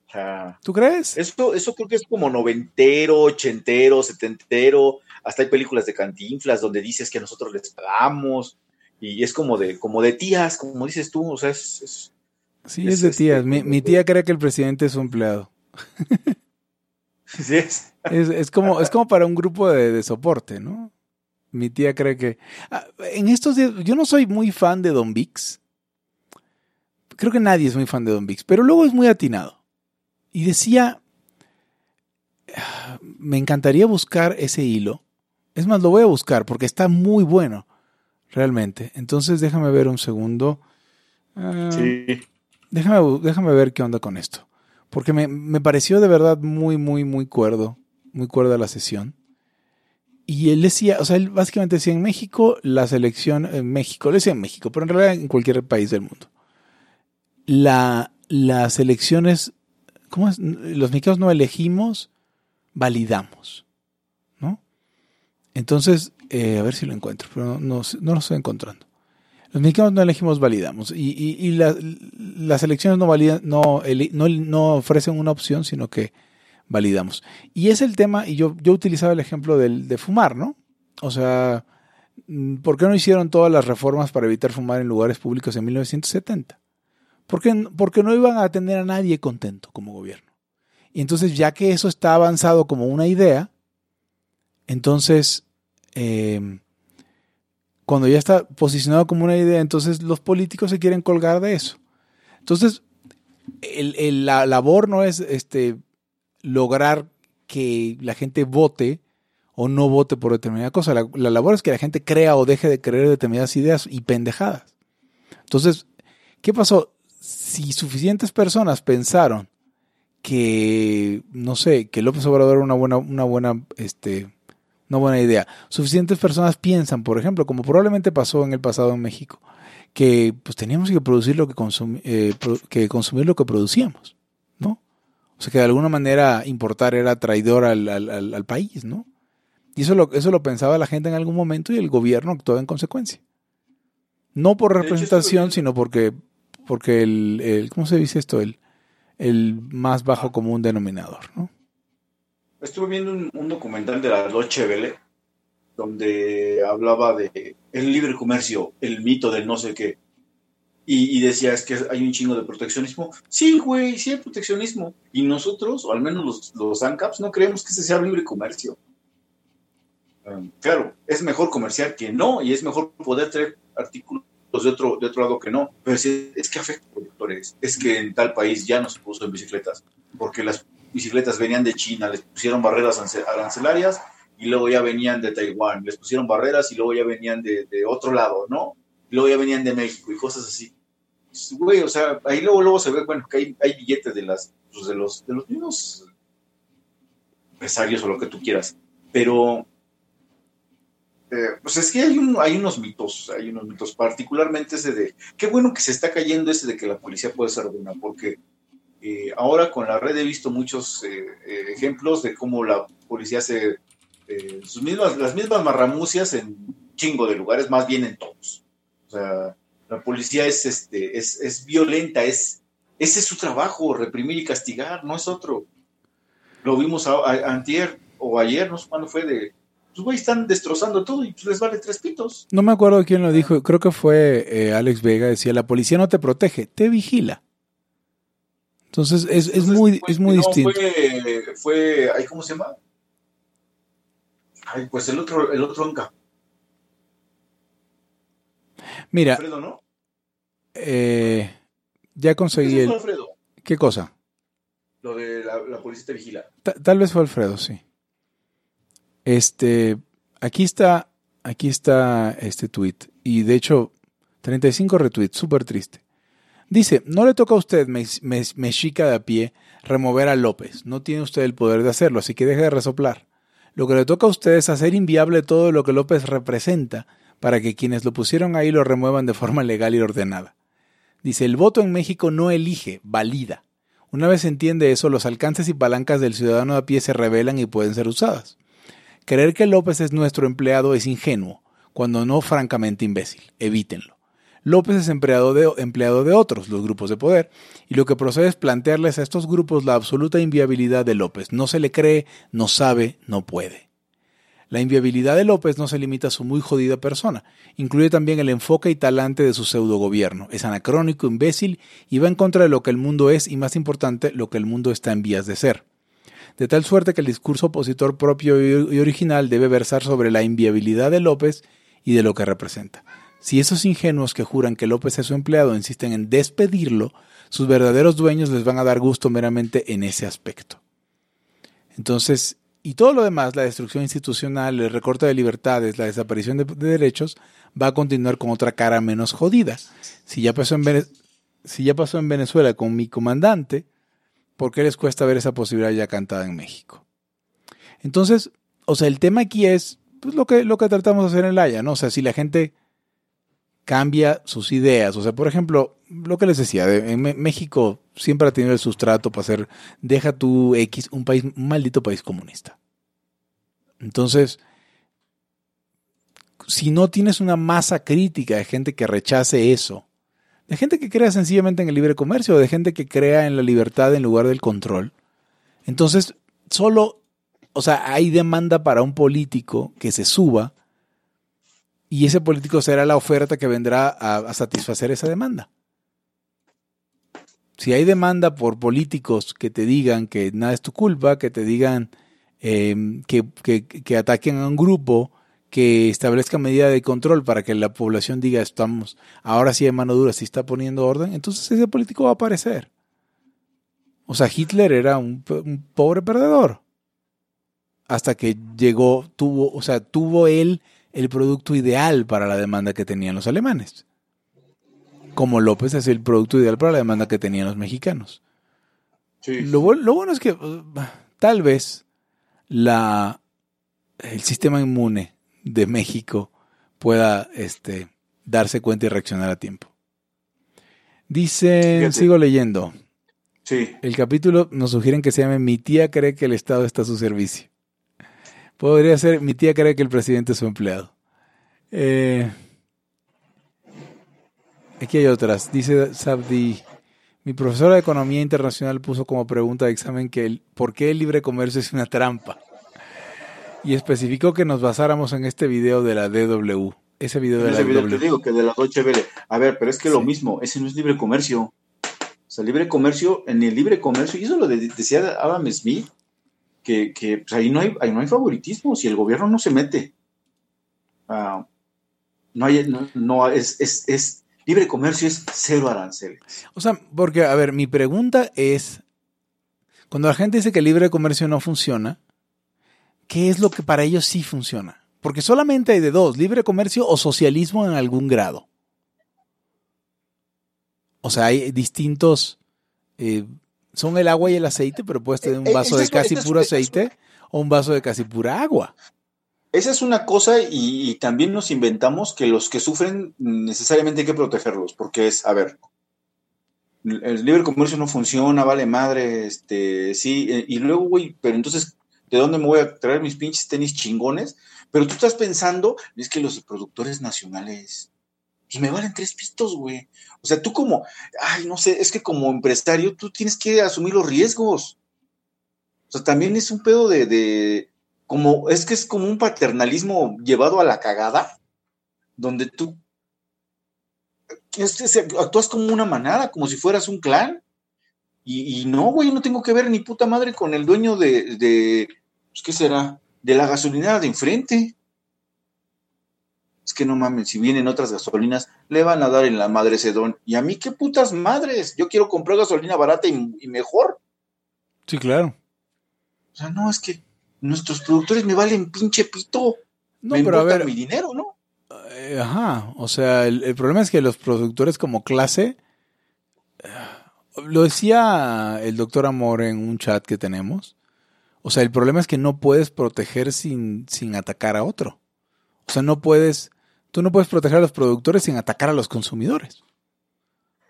¿Tú crees? Eso, eso creo que es como noventero, ochentero, setentero. Hasta hay películas de cantinflas donde dices que nosotros les pagamos. Y es como de, como de tías, como dices tú. O sea, es... sí, es, de tías. mi, mi tía cree que el presidente es su empleado. [LAUGHS] es. Es, como, es como para un grupo de, soporte, ¿no? Mi tía cree que... Ah, en estos días, yo no soy muy fan de Don Vix. Creo que nadie es muy fan de Don Vix, pero luego es muy atinado. Y decía, ah, me encantaría buscar ese hilo. Es más, lo voy a buscar porque está muy bueno, realmente. Entonces déjame ver un segundo. Ah, sí. Déjame, déjame ver qué onda con esto. Porque me, pareció de verdad muy, muy, muy cuerdo, muy cuerda la sesión. Y él decía, o sea, él básicamente decía en México, la selección, en México, le decía en México, pero en realidad en cualquier país del mundo. La, las elecciones, ¿cómo es? Los mexicanos no elegimos, validamos, ¿no? Entonces, eh, a ver si lo encuentro, pero no, no, lo estoy encontrando. Los mexicanos no elegimos, validamos. Y, y, las elecciones no, validan, no, ofrecen una opción, sino que validamos. Y es el tema, y yo, yo utilizaba el ejemplo del, de fumar, ¿no? O sea, ¿por qué no hicieron todas las reformas para evitar fumar en lugares públicos en 1970? Porque, porque no iban a tener a nadie contento como gobierno. Y entonces, ya que eso está avanzado como una idea, entonces eh, cuando ya está posicionado como una idea, entonces los políticos se quieren colgar de eso. Entonces, la labor no es este, lograr que la gente vote o no vote por determinada cosa. La, la, labor es que la gente crea o deje de creer determinadas ideas y pendejadas. Entonces, ¿qué pasó? Si suficientes personas pensaron que, no sé, que López Obrador era una buena, una buena este, una buena idea. Suficientes personas piensan, por ejemplo, como probablemente pasó en el pasado en México, que pues teníamos que producir lo que, eh, que consumir lo que producíamos, ¿no? O sea que de alguna manera importar era traidor al, país, ¿no? Y eso lo, eso lo pensaba la gente en algún momento y el gobierno actuaba en consecuencia. No por representación, sino porque, porque el, el, ¿cómo se dice esto? El, el más bajo común denominador, ¿no? Estuve viendo un, documental de la Deutsche Welle donde hablaba de el libre comercio, el mito del no sé qué. Y, decía, es que hay un chingo de proteccionismo. Sí, güey, sí hay proteccionismo. Y nosotros, o al menos los, los ANCAPs, no creemos que ese sea libre comercio. Um, claro, es mejor comerciar que no, y es mejor poder traer artículos de otro, de otro lado que no. Pero es, es que afecta a productores. Es que en tal país ya no se puso en bicicletas, porque las bicicletas venían de China, les pusieron barreras arancelarias y luego ya venían de Taiwán, les pusieron barreras y luego ya venían de, otro lado, ¿no? Y luego ya venían de México y cosas así. Güey, o sea, ahí luego, luego se ve, bueno, que hay, hay billetes de, las, pues, de, los, de los mismos empresarios o lo que tú quieras, pero eh, pues es que hay, un, hay unos mitos, hay unos mitos, particularmente ese de, qué bueno que se está cayendo ese de que la policía puede ser buena, porque eh, ahora con la red he visto muchos eh, eh, ejemplos de cómo la policía hace sus mismas, las mismas marramucias en chingo de lugares, más bien en todos. O sea, la policía es, este, es, es violenta, es, ese es su trabajo, reprimir y castigar, no es otro. Lo vimos a, antier o ayer, no sé cuándo fue, de, pues güey, están destrozando todo y pues, les vale tres pitos. No me acuerdo quién lo dijo, creo que fue Alex Vega, decía, la policía no te protege, te vigila. Entonces es, es muy, es muy distinto. Fue, fue, ¿cómo se llama? Ay, pues el otro, el otro Anca. Mira. Alfredo, ¿no? Eh, ya conseguí el. Alfredo? ¿Qué cosa? Lo de la, la policía te vigila. tal vez fue Alfredo, sí. Este, aquí está, aquí está este tweet. Y de hecho, 35 retweets, súper triste. Dice, no le toca a usted, mexica de a pie, remover a López. No tiene usted el poder de hacerlo, así que deje de resoplar. Lo que le toca a usted es hacer inviable todo lo que López representa para que quienes lo pusieron ahí lo remuevan de forma legal y ordenada. Dice, el voto en México no elige, valida. Una vez se entiende eso, los alcances y palancas del ciudadano de a pie se revelan y pueden ser usadas. Creer que López es nuestro empleado es ingenuo, cuando no francamente imbécil. Evítenlo. López es empleado de, otros, los grupos de poder, y lo que procede es plantearles a estos grupos la absoluta inviabilidad de López. No se le cree, no sabe, no puede. La inviabilidad de López no se limita a su muy jodida persona, incluye también el enfoque y talante de su pseudogobierno. Es anacrónico, imbécil y va en contra de lo que el mundo es y, más importante, lo que el mundo está en vías de ser. De tal suerte que el discurso opositor propio y original debe versar sobre la inviabilidad de López y de lo que representa. Si esos ingenuos que juran que López es su empleado insisten en despedirlo, sus verdaderos dueños les van a dar gusto meramente en ese aspecto. Entonces, y todo lo demás, la destrucción institucional, el recorte de libertades, la desaparición de, derechos, va a continuar con otra cara menos jodida. Si ya, pasó en Venezuela con mi comandante, ¿por qué les cuesta ver esa posibilidad ya cantada en México? Entonces, o sea, el tema aquí es pues, lo, que, lo que tratamos de hacer en el Haya, ¿no? O sea, si la gente cambia sus ideas. O sea, por ejemplo, lo que les decía, en México siempre ha tenido el sustrato para ser, deja tu X, un país, un maldito país comunista. Entonces, si no tienes una masa crítica de gente que rechace eso, de gente que crea sencillamente en el libre comercio, de gente que crea en la libertad en lugar del control, entonces solo, o sea, hay demanda para un político que se suba y ese político será la oferta que vendrá a, satisfacer esa demanda. Si hay demanda por políticos que te digan que nada es tu culpa, que te digan em, que, que, ataquen a un grupo, que establezcan medida de control para que la población diga estamos, ahora sí hay mano dura, sí está poniendo orden, entonces ese político va a aparecer. O sea, Hitler era un, un pobre perdedor. Hasta que llegó, tuvo, o sea, tuvo él el producto ideal para la demanda que tenían los alemanes. Como López es el producto ideal para la demanda que tenían los mexicanos. Lo, bueno es que tal vez la, el sistema inmune de México pueda este, darse cuenta y reaccionar a tiempo. Dicen, sigo leyendo. Sí. El capítulo nos sugieren que se llame Mi tía cree que el Estado está a su servicio. Podría ser, mi tía cree que el presidente es su empleado. Eh, aquí hay otras. Dice Sabdi, mi profesora de Economía Internacional puso como pregunta de examen que el, por qué el libre comercio es una trampa. Y especificó que nos basáramos en este video de la DW. Ese video de ese la video te digo que de la Deutsche Welle. A ver, pero es que lo mismo, ese no es libre comercio. O sea, libre comercio, en el libre comercio, y eso lo decía Adam Smith, que, pues, ahí, no hay, no hay favoritismo, si el gobierno no se mete. Ah, no hay, no, es, es, libre comercio es cero aranceles. O sea, porque, a ver, mi pregunta es, cuando la gente dice que libre comercio no funciona, ¿qué es lo que para ellos sí funciona? Porque solamente hay de dos, libre comercio o socialismo en algún grado. O sea, hay distintos eh, son el agua y el aceite, pero puedes tener un eh, vaso de casi puro aceite o un vaso de casi pura agua. Esa es una cosa y, también nos inventamos que los que sufren necesariamente hay que protegerlos, porque es, a ver, el libre comercio no funciona, vale madre, este, sí, eh, y luego, güey, pero entonces, ¿de dónde me voy a traer mis pinches tenis chingones? Pero tú estás pensando, es que los productores nacionales, pues me valen tres pistos, güey. O sea, tú como, ay, no sé, es que como empresario tú tienes que asumir los riesgos. O sea, también es un pedo de, de como, es que es como un paternalismo llevado a la cagada, donde tú actúas como una manada, como si fueras un clan. Y, no, güey, no tengo que ver ni puta madre con el dueño de, de pues, ¿qué será? De la gasolinera de enfrente es que no mames, si vienen otras gasolinas, le van a dar en la madre ese don. Y a mí, qué putas madres. Yo quiero comprar gasolina barata y, mejor. Sí, claro. O sea, no, es que nuestros productores me valen pinche pito. No, pero a ver, mi dinero, ¿no? Eh, ajá, o sea, el, problema es que los productores como clase, eh, lo decía el doctor Amor en un chat que tenemos, o sea, el problema es que no puedes proteger sin, sin atacar a otro. O sea, no puedes, tú no puedes proteger a los productores sin atacar a los consumidores.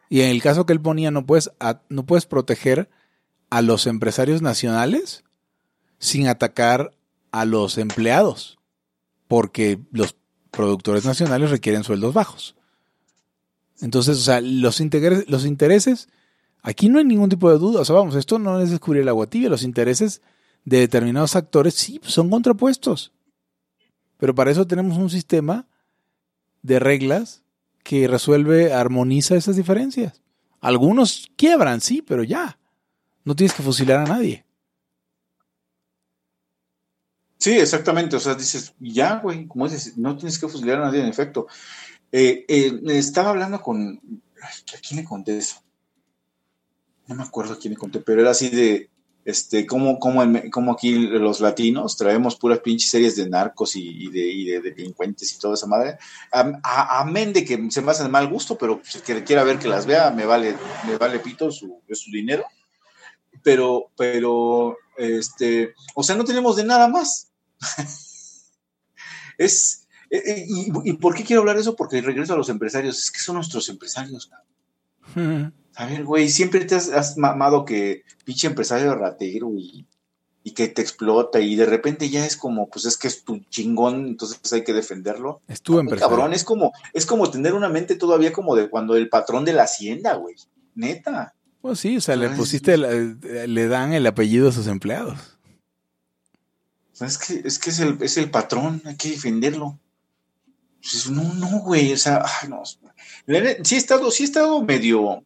Y en el caso que él ponía, no puedes, no puedes proteger a los empresarios nacionales sin atacar a los empleados, porque los productores nacionales requieren sueldos bajos. Entonces, o sea, los, intereses, los intereses, aquí no hay ningún tipo de duda, o sea, vamos, esto no es descubrir el agua tibia, los intereses de determinados actores sí son contrapuestos. Pero para eso tenemos un sistema de reglas que resuelve, armoniza esas diferencias. Algunos quiebran, sí, pero ya. No tienes que fusilar a nadie. Sí, exactamente. O sea, dices, ya, güey, como dices, no tienes que fusilar a nadie, en efecto. Eh, eh, estaba hablando con. ¿A quién le conté eso? No me acuerdo a quién le conté, pero era así de este, como, como, aquí los latinos traemos puras pinches series de narcos y, de, delincuentes y toda esa madre. Amén de que se me hacen mal gusto, pero si quiera ver que las vea, me vale, me vale pito su, su dinero. Pero, pero, este, o sea, no tenemos de nada más. [LAUGHS] es, eh, eh, y, por qué quiero hablar de eso? Porque regreso a los empresarios, es que son nuestros empresarios, [LAUGHS] A ver, güey, siempre te has, mamado que pinche empresario ratero y, y que te explota y de repente ya es como, pues es que es tu chingón, entonces hay que defenderlo. Es tu empresario. Cabrón, es como, es como tener una mente todavía como de cuando el patrón de la hacienda, güey. Neta. Pues sí, o sea, le pusiste, le dan el apellido a sus empleados. Es que, es que es el, es el patrón, hay que defenderlo. Pues, no, no, güey, o sea, ay, no. Sí he estado, sí he estado medio,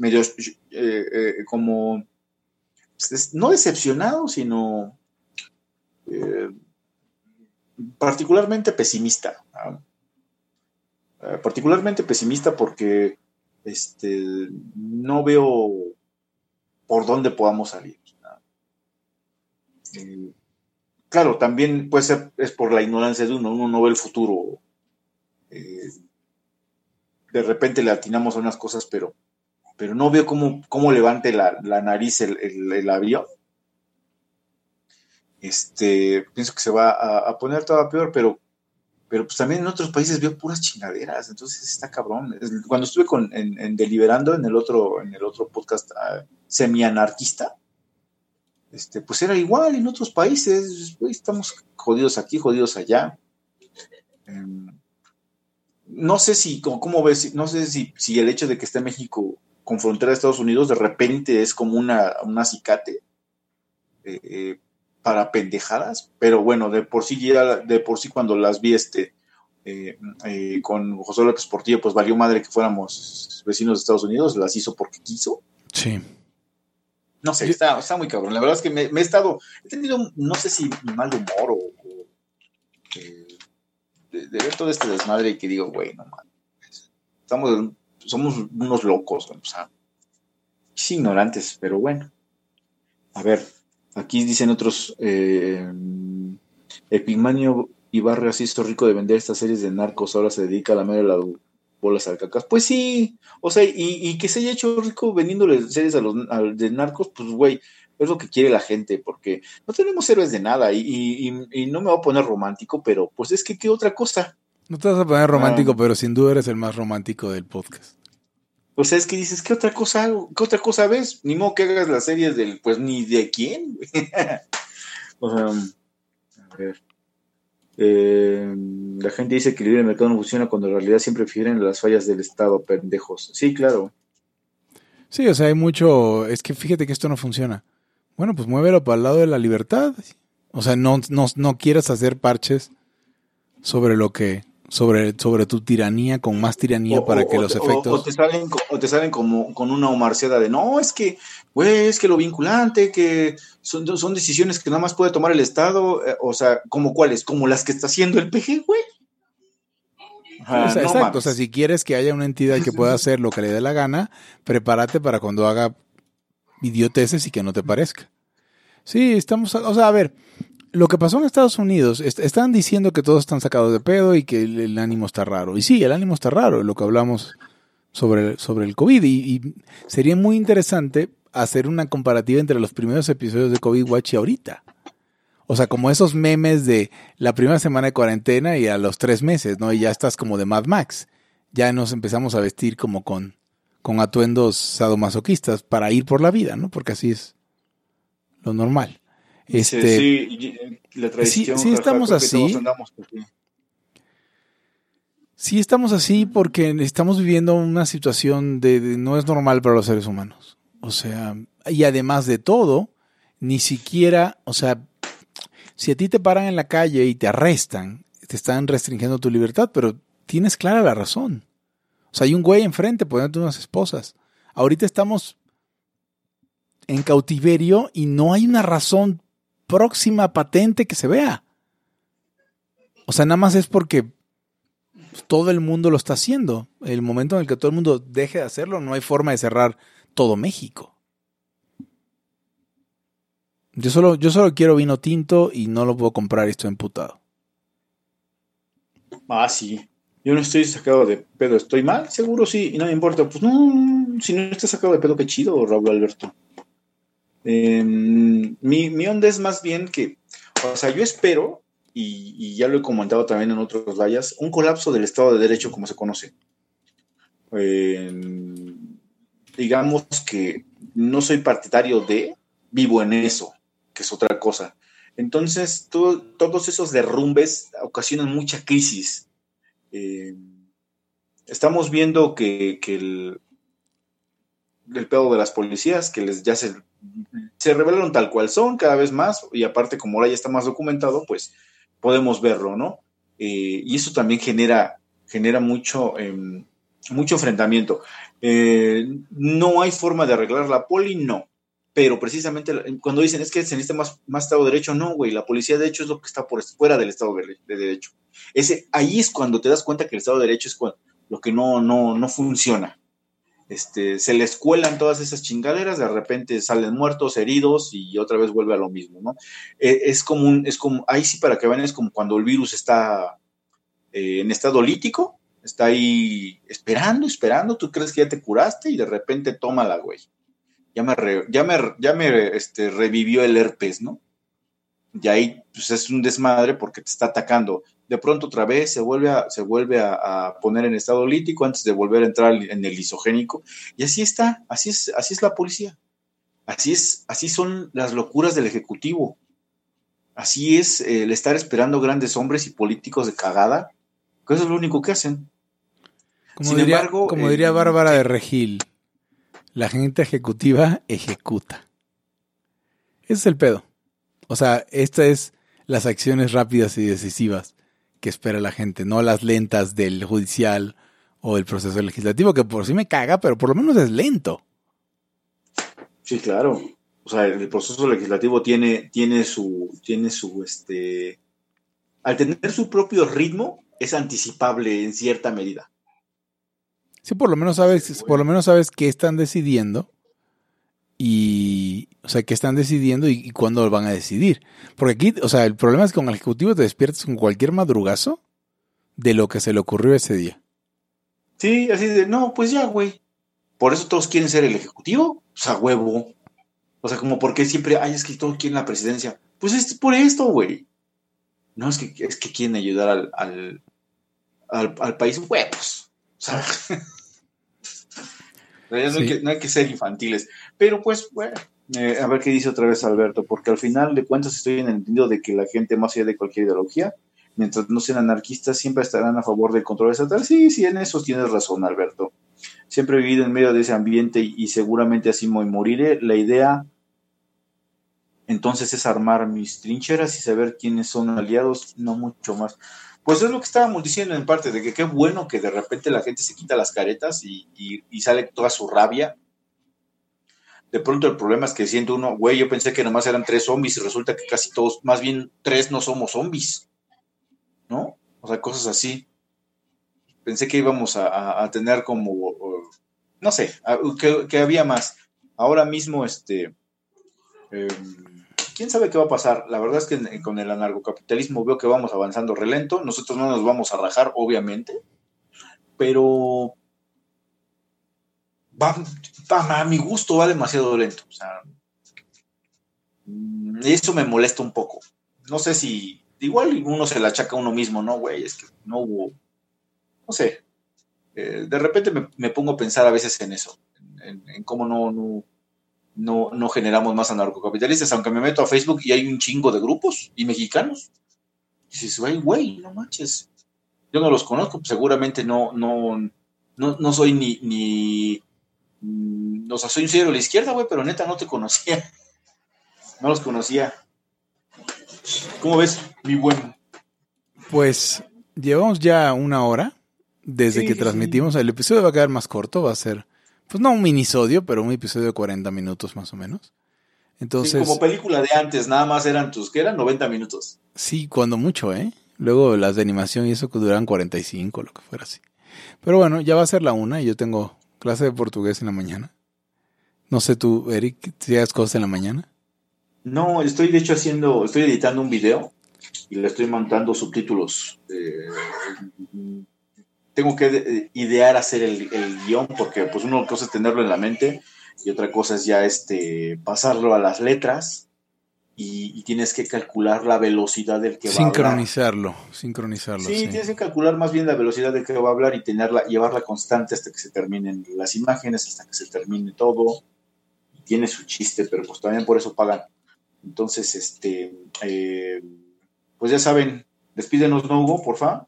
medio, eh, eh, como, pues, no decepcionado, sino eh, particularmente pesimista. particularmente pesimista porque este, no veo por dónde podamos salir. claro, también puede ser es por la ignorancia de uno, uno no ve el futuro de repente le atinamos a unas cosas, pero, pero no veo cómo, cómo levante la, nariz el, avión. Este, pienso que se va a, poner todo peor, pero, pero pues también en otros países veo puras chingaderas, entonces está cabrón. Cuando estuve con, en, Deliberando, en el otro, en el otro podcast uh, semi-anarquista, este, pues era igual en otros países, estamos jodidos aquí, jodidos allá. Em, no sé si, ¿cómo ves? No sé si, si el hecho de que esté México con frontera de Estados Unidos de repente es como una, un acicate eh, eh, para pendejadas, pero bueno, de por sí ya, de por sí cuando las vi este eh, con José López Portillo, pues valió madre que fuéramos vecinos de Estados Unidos, las hizo porque quiso. Sí. No sé, está, está muy cabrón. La verdad es que me, he estado, he tenido, no sé si mal humor o, de, ver todo este desmadre y que digo, güey, no mames. Estamos, somos unos locos, o sea, ignorantes, pero bueno. A ver, aquí dicen otros, eh, Epimanio Ibarra se hizo rico de vender estas series de narcos, ahora se dedica a la media de las bolas alcacas. Pues sí, o sea, y, que se haya hecho rico vendiéndole series a los de narcos, pues güey, es lo que quiere la gente, porque no tenemos héroes de nada y, no me voy a poner romántico, pero pues es que qué otra cosa. No te vas a poner romántico, ah. pero sin duda eres el más romántico del podcast. O sea, es que dices, ¿qué otra cosa ¿Qué otra cosa ves? Ni modo que hagas las series del, pues ni de quién. [LAUGHS] o sea, a ver. Eh, la gente dice que el libre mercado no funciona cuando en realidad siempre prefieren las fallas del Estado, pendejos. Sí, claro. Sí, o sea, hay mucho. Es que fíjate que esto no funciona. Bueno, pues muévelo para el lado de la libertad. O sea, no, no, no quieras hacer parches sobre lo que, sobre, sobre tu tiranía con más tiranía para que los efectos. O, te salen, o te salen como con una humarciada de no, es que, güey, es que lo vinculante, que son, son decisiones que nada más puede tomar el Estado. Eh, o sea, ¿como cuáles? Como las que está haciendo el PG, güey. o sea, exacto. O sea, si quieres que haya una entidad que pueda hacer lo que le dé la gana, prepárate para cuando haga idioteces y que no te parezca. Sí, estamos, o sea, a ver, lo que pasó en Estados Unidos, están diciendo que todos están sacados de pedo y que el, ánimo está raro. Y sí, el ánimo está raro, lo que hablamos sobre, sobre el COVID. Y, sería muy interesante hacer una comparativa entre los primeros episodios de COVID Watch y ahorita. O sea, como esos memes de la primera semana de cuarentena y a los tres meses, ¿no? Y ya estás como de Mad Max. Ya nos empezamos a vestir como con con atuendos sadomasoquistas para ir por la vida, ¿no? Porque así es lo normal. Este, sí, la tradición. Sí, estamos así. Sí estamos así porque estamos viviendo una situación de, no es normal para los seres humanos. O sea, y además de todo, ni siquiera, o sea, si a ti te paran en la calle y te arrestan, te están restringiendo tu libertad, pero tienes clara la razón. O sea, hay un güey enfrente poniéndote unas esposas. Ahorita estamos en cautiverio y no hay una razón próxima patente que se vea. O sea, nada más es porque todo el mundo lo está haciendo. El momento en el que todo el mundo deje de hacerlo, no hay forma de cerrar todo México. Yo solo, yo solo quiero vino tinto y no lo puedo comprar y estoy emputado. Ah, sí. Yo no estoy sacado de pedo, ¿estoy mal? Seguro sí, y no me importa. Pues no, si no estás sacado de pedo, qué chido, Raúl Alberto. Em, mi, onda es más bien que, o sea, yo espero, y, ya lo he comentado también en otros vallas, un colapso del Estado de Derecho como se conoce. Em, digamos que no soy partidario de, vivo en eso, que es otra cosa. Entonces, todos esos derrumbes ocasionan mucha crisis. Eh, estamos viendo que, el, el, pedo de las policías, que les ya se, se revelaron tal cual son cada vez más, y aparte como ahora ya está más documentado, pues podemos verlo, ¿no? Eh, y eso también genera, genera mucho, em, mucho enfrentamiento. Eh, no hay forma de arreglar la poli, no. Pero precisamente cuando dicen es que se necesita más, más Estado de Derecho, no, güey, la policía de hecho es lo que está por fuera del Estado de, Derecho. Ese, ahí es cuando te das cuenta que el Estado de Derecho es lo que no, no, no funciona. Este, se les cuelan todas esas chingaderas, de repente salen muertos, heridos y otra vez vuelve a lo mismo, ¿no? Eh, es como un, es como, ahí sí para que vean, es como cuando el virus está eh, en estado lítico, está ahí esperando, esperando, tú crees que ya te curaste y de repente tómala, güey. Ya me, ya me, ya me este, revivió el herpes, ¿no? Y ahí pues, es un desmadre porque te está atacando. De pronto otra vez se vuelve, a, se vuelve a, poner en estado lítico antes de volver a entrar en el isogénico. Y así está, así es, así es la policía. Así es, así son las locuras del Ejecutivo. Así es el estar esperando grandes hombres y políticos de cagada eso es lo único que hacen. Como diría, como diría eh, Bárbara de Regil, la gente ejecutiva ejecuta. Ese es el pedo. O sea, estas es las acciones rápidas y decisivas que espera la gente, no las lentas del judicial o el proceso legislativo, que por sí me caga, pero por lo menos es lento. Sí, claro. O sea, el proceso legislativo tiene, tiene su, tiene su, este, al tener su propio ritmo, es anticipable en cierta medida. Sí, por lo menos sabes, por lo menos sabes qué están decidiendo y, o sea, qué están decidiendo y, cuándo van a decidir. Porque aquí, o sea, el problema es que con el ejecutivo te despiertas con cualquier madrugazo de lo que se le ocurrió ese día. Sí, así de, no, pues ya, güey. Por eso todos quieren ser el ejecutivo, o sea, huevo. O sea, como porque siempre, ay, es que todos quieren la presidencia. Pues es por esto, güey. No, es que, es que quieren ayudar al, al, país huevos. O sea, [LAUGHS] no, hay que, ser infantiles. Pero pues, bueno, eh, a ver qué dice otra vez Alberto, porque al final de cuentas estoy entendido de que la gente, más allá de cualquier ideología, mientras no sean anarquistas, siempre estarán a favor del control estatal. Sí, sí, en eso tienes razón, Alberto. Siempre he vivido en medio de ese ambiente y, seguramente así moriré. La idea entonces es armar mis trincheras y saber quiénes son aliados, no mucho más. Pues es lo que estábamos diciendo en parte, de que qué bueno que de repente la gente se quita las caretas y, sale toda su rabia. De pronto el problema es que siento uno, güey, yo pensé que nomás eran tres zombies y resulta que casi todos, más bien tres no somos zombies, ¿no? O sea, cosas así. Pensé que íbamos a, tener como, no sé, que, había más. Ahora mismo, este, em, quién sabe qué va a pasar. La verdad es que con el anarcocapitalismo veo que vamos avanzando relento. Nosotros no nos vamos a rajar, obviamente, pero va, a mi gusto va demasiado lento. O sea, mm, eso me molesta un poco. No sé si igual uno se la achaca a uno mismo, ¿no, güey? Es que no hubo, no sé. Eh, de repente me, pongo a pensar a veces en eso, en, cómo no, no no, no generamos más anarcocapitalistas, aunque me meto a Facebook y hay un chingo de grupos y mexicanos. Y dices, güey, güey, no manches. Yo no los conozco, pues seguramente no, no, no, soy ni, ni, mm, o sea, soy un cero de la izquierda, güey, pero neta no te conocía. No los conocía. ¿Cómo ves, mi buen? Pues llevamos ya una hora desde que transmitimos. El episodio va a quedar más corto, va a ser pues no un minisodio, pero un episodio de 40 minutos más o menos. Entonces, como película de antes, nada más eran tus, que eran 90 minutos. Sí, cuando mucho, ¿eh? Luego las de animación y eso que duran 45, lo que fuera así. Pero bueno, ya va a ser la una y yo tengo clase de portugués en la mañana. No sé tú, Eric, si haces cosas en la mañana. No, estoy de hecho haciendo, estoy editando un video y le estoy montando subtítulos. Eh, tengo que eh, idear hacer el, guion, porque pues una cosa es tenerlo en la mente y otra cosa es ya este, pasarlo a las letras y, tienes que calcular la velocidad del que va a hablar. Sincronizarlo, sincronizarlo. Sí, tienes que calcular más bien la velocidad del que va a hablar y tenerla, llevarla constante hasta que se terminen las imágenes, hasta que se termine todo. Tiene su chiste, pero pues también por eso pagan. Entonces, este, eh, pues ya saben, despídenos, ¿no, Hugo, porfa?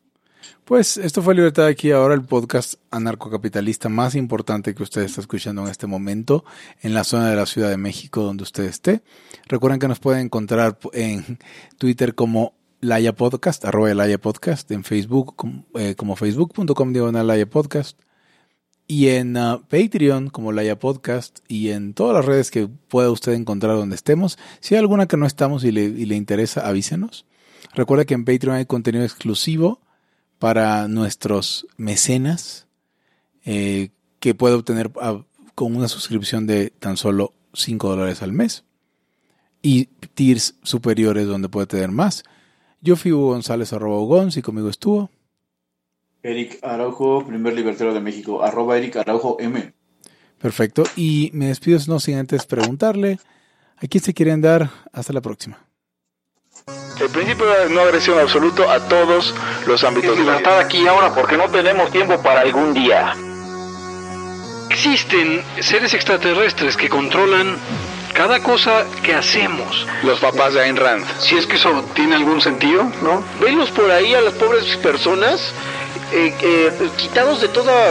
Pues esto fue Libertad aquí ahora, el podcast anarcocapitalista más importante que usted está escuchando en este momento en la zona de la Ciudad de México donde usted esté. Recuerden que nos pueden encontrar en Twitter como Laya Podcast, arroba Laya Podcast, en Facebook eh, como facebook.com diagonal Laya Podcast y en uh, Patreon como Laya Podcast y en todas las redes que pueda usted encontrar donde estemos. Si hay alguna que no estamos y le, y le interesa, avísenos. Recuerda que en Patreon hay contenido exclusivo para nuestros mecenas eh, que puede obtener ah, con una suscripción de tan solo 5 dólares al mes y tiers superiores donde puede tener más. Yo fui Hugo González arroba Ugons y conmigo estuvo Eric Araujo, primer libertario de México, arroba Eric Araujo M. Perfecto. Y me despido no sin antes preguntarle a quién se quieren dar. Hasta la próxima. El principio de no agresión absoluto a todos los ámbitos. Libertad aquí ahora porque no tenemos tiempo para algún día. Existen seres extraterrestres que controlan cada cosa que hacemos. Los papás de Ayn Rand. Si es que eso tiene algún sentido, ¿no? Venlos por ahí a las pobres personas eh, eh, quitados de toda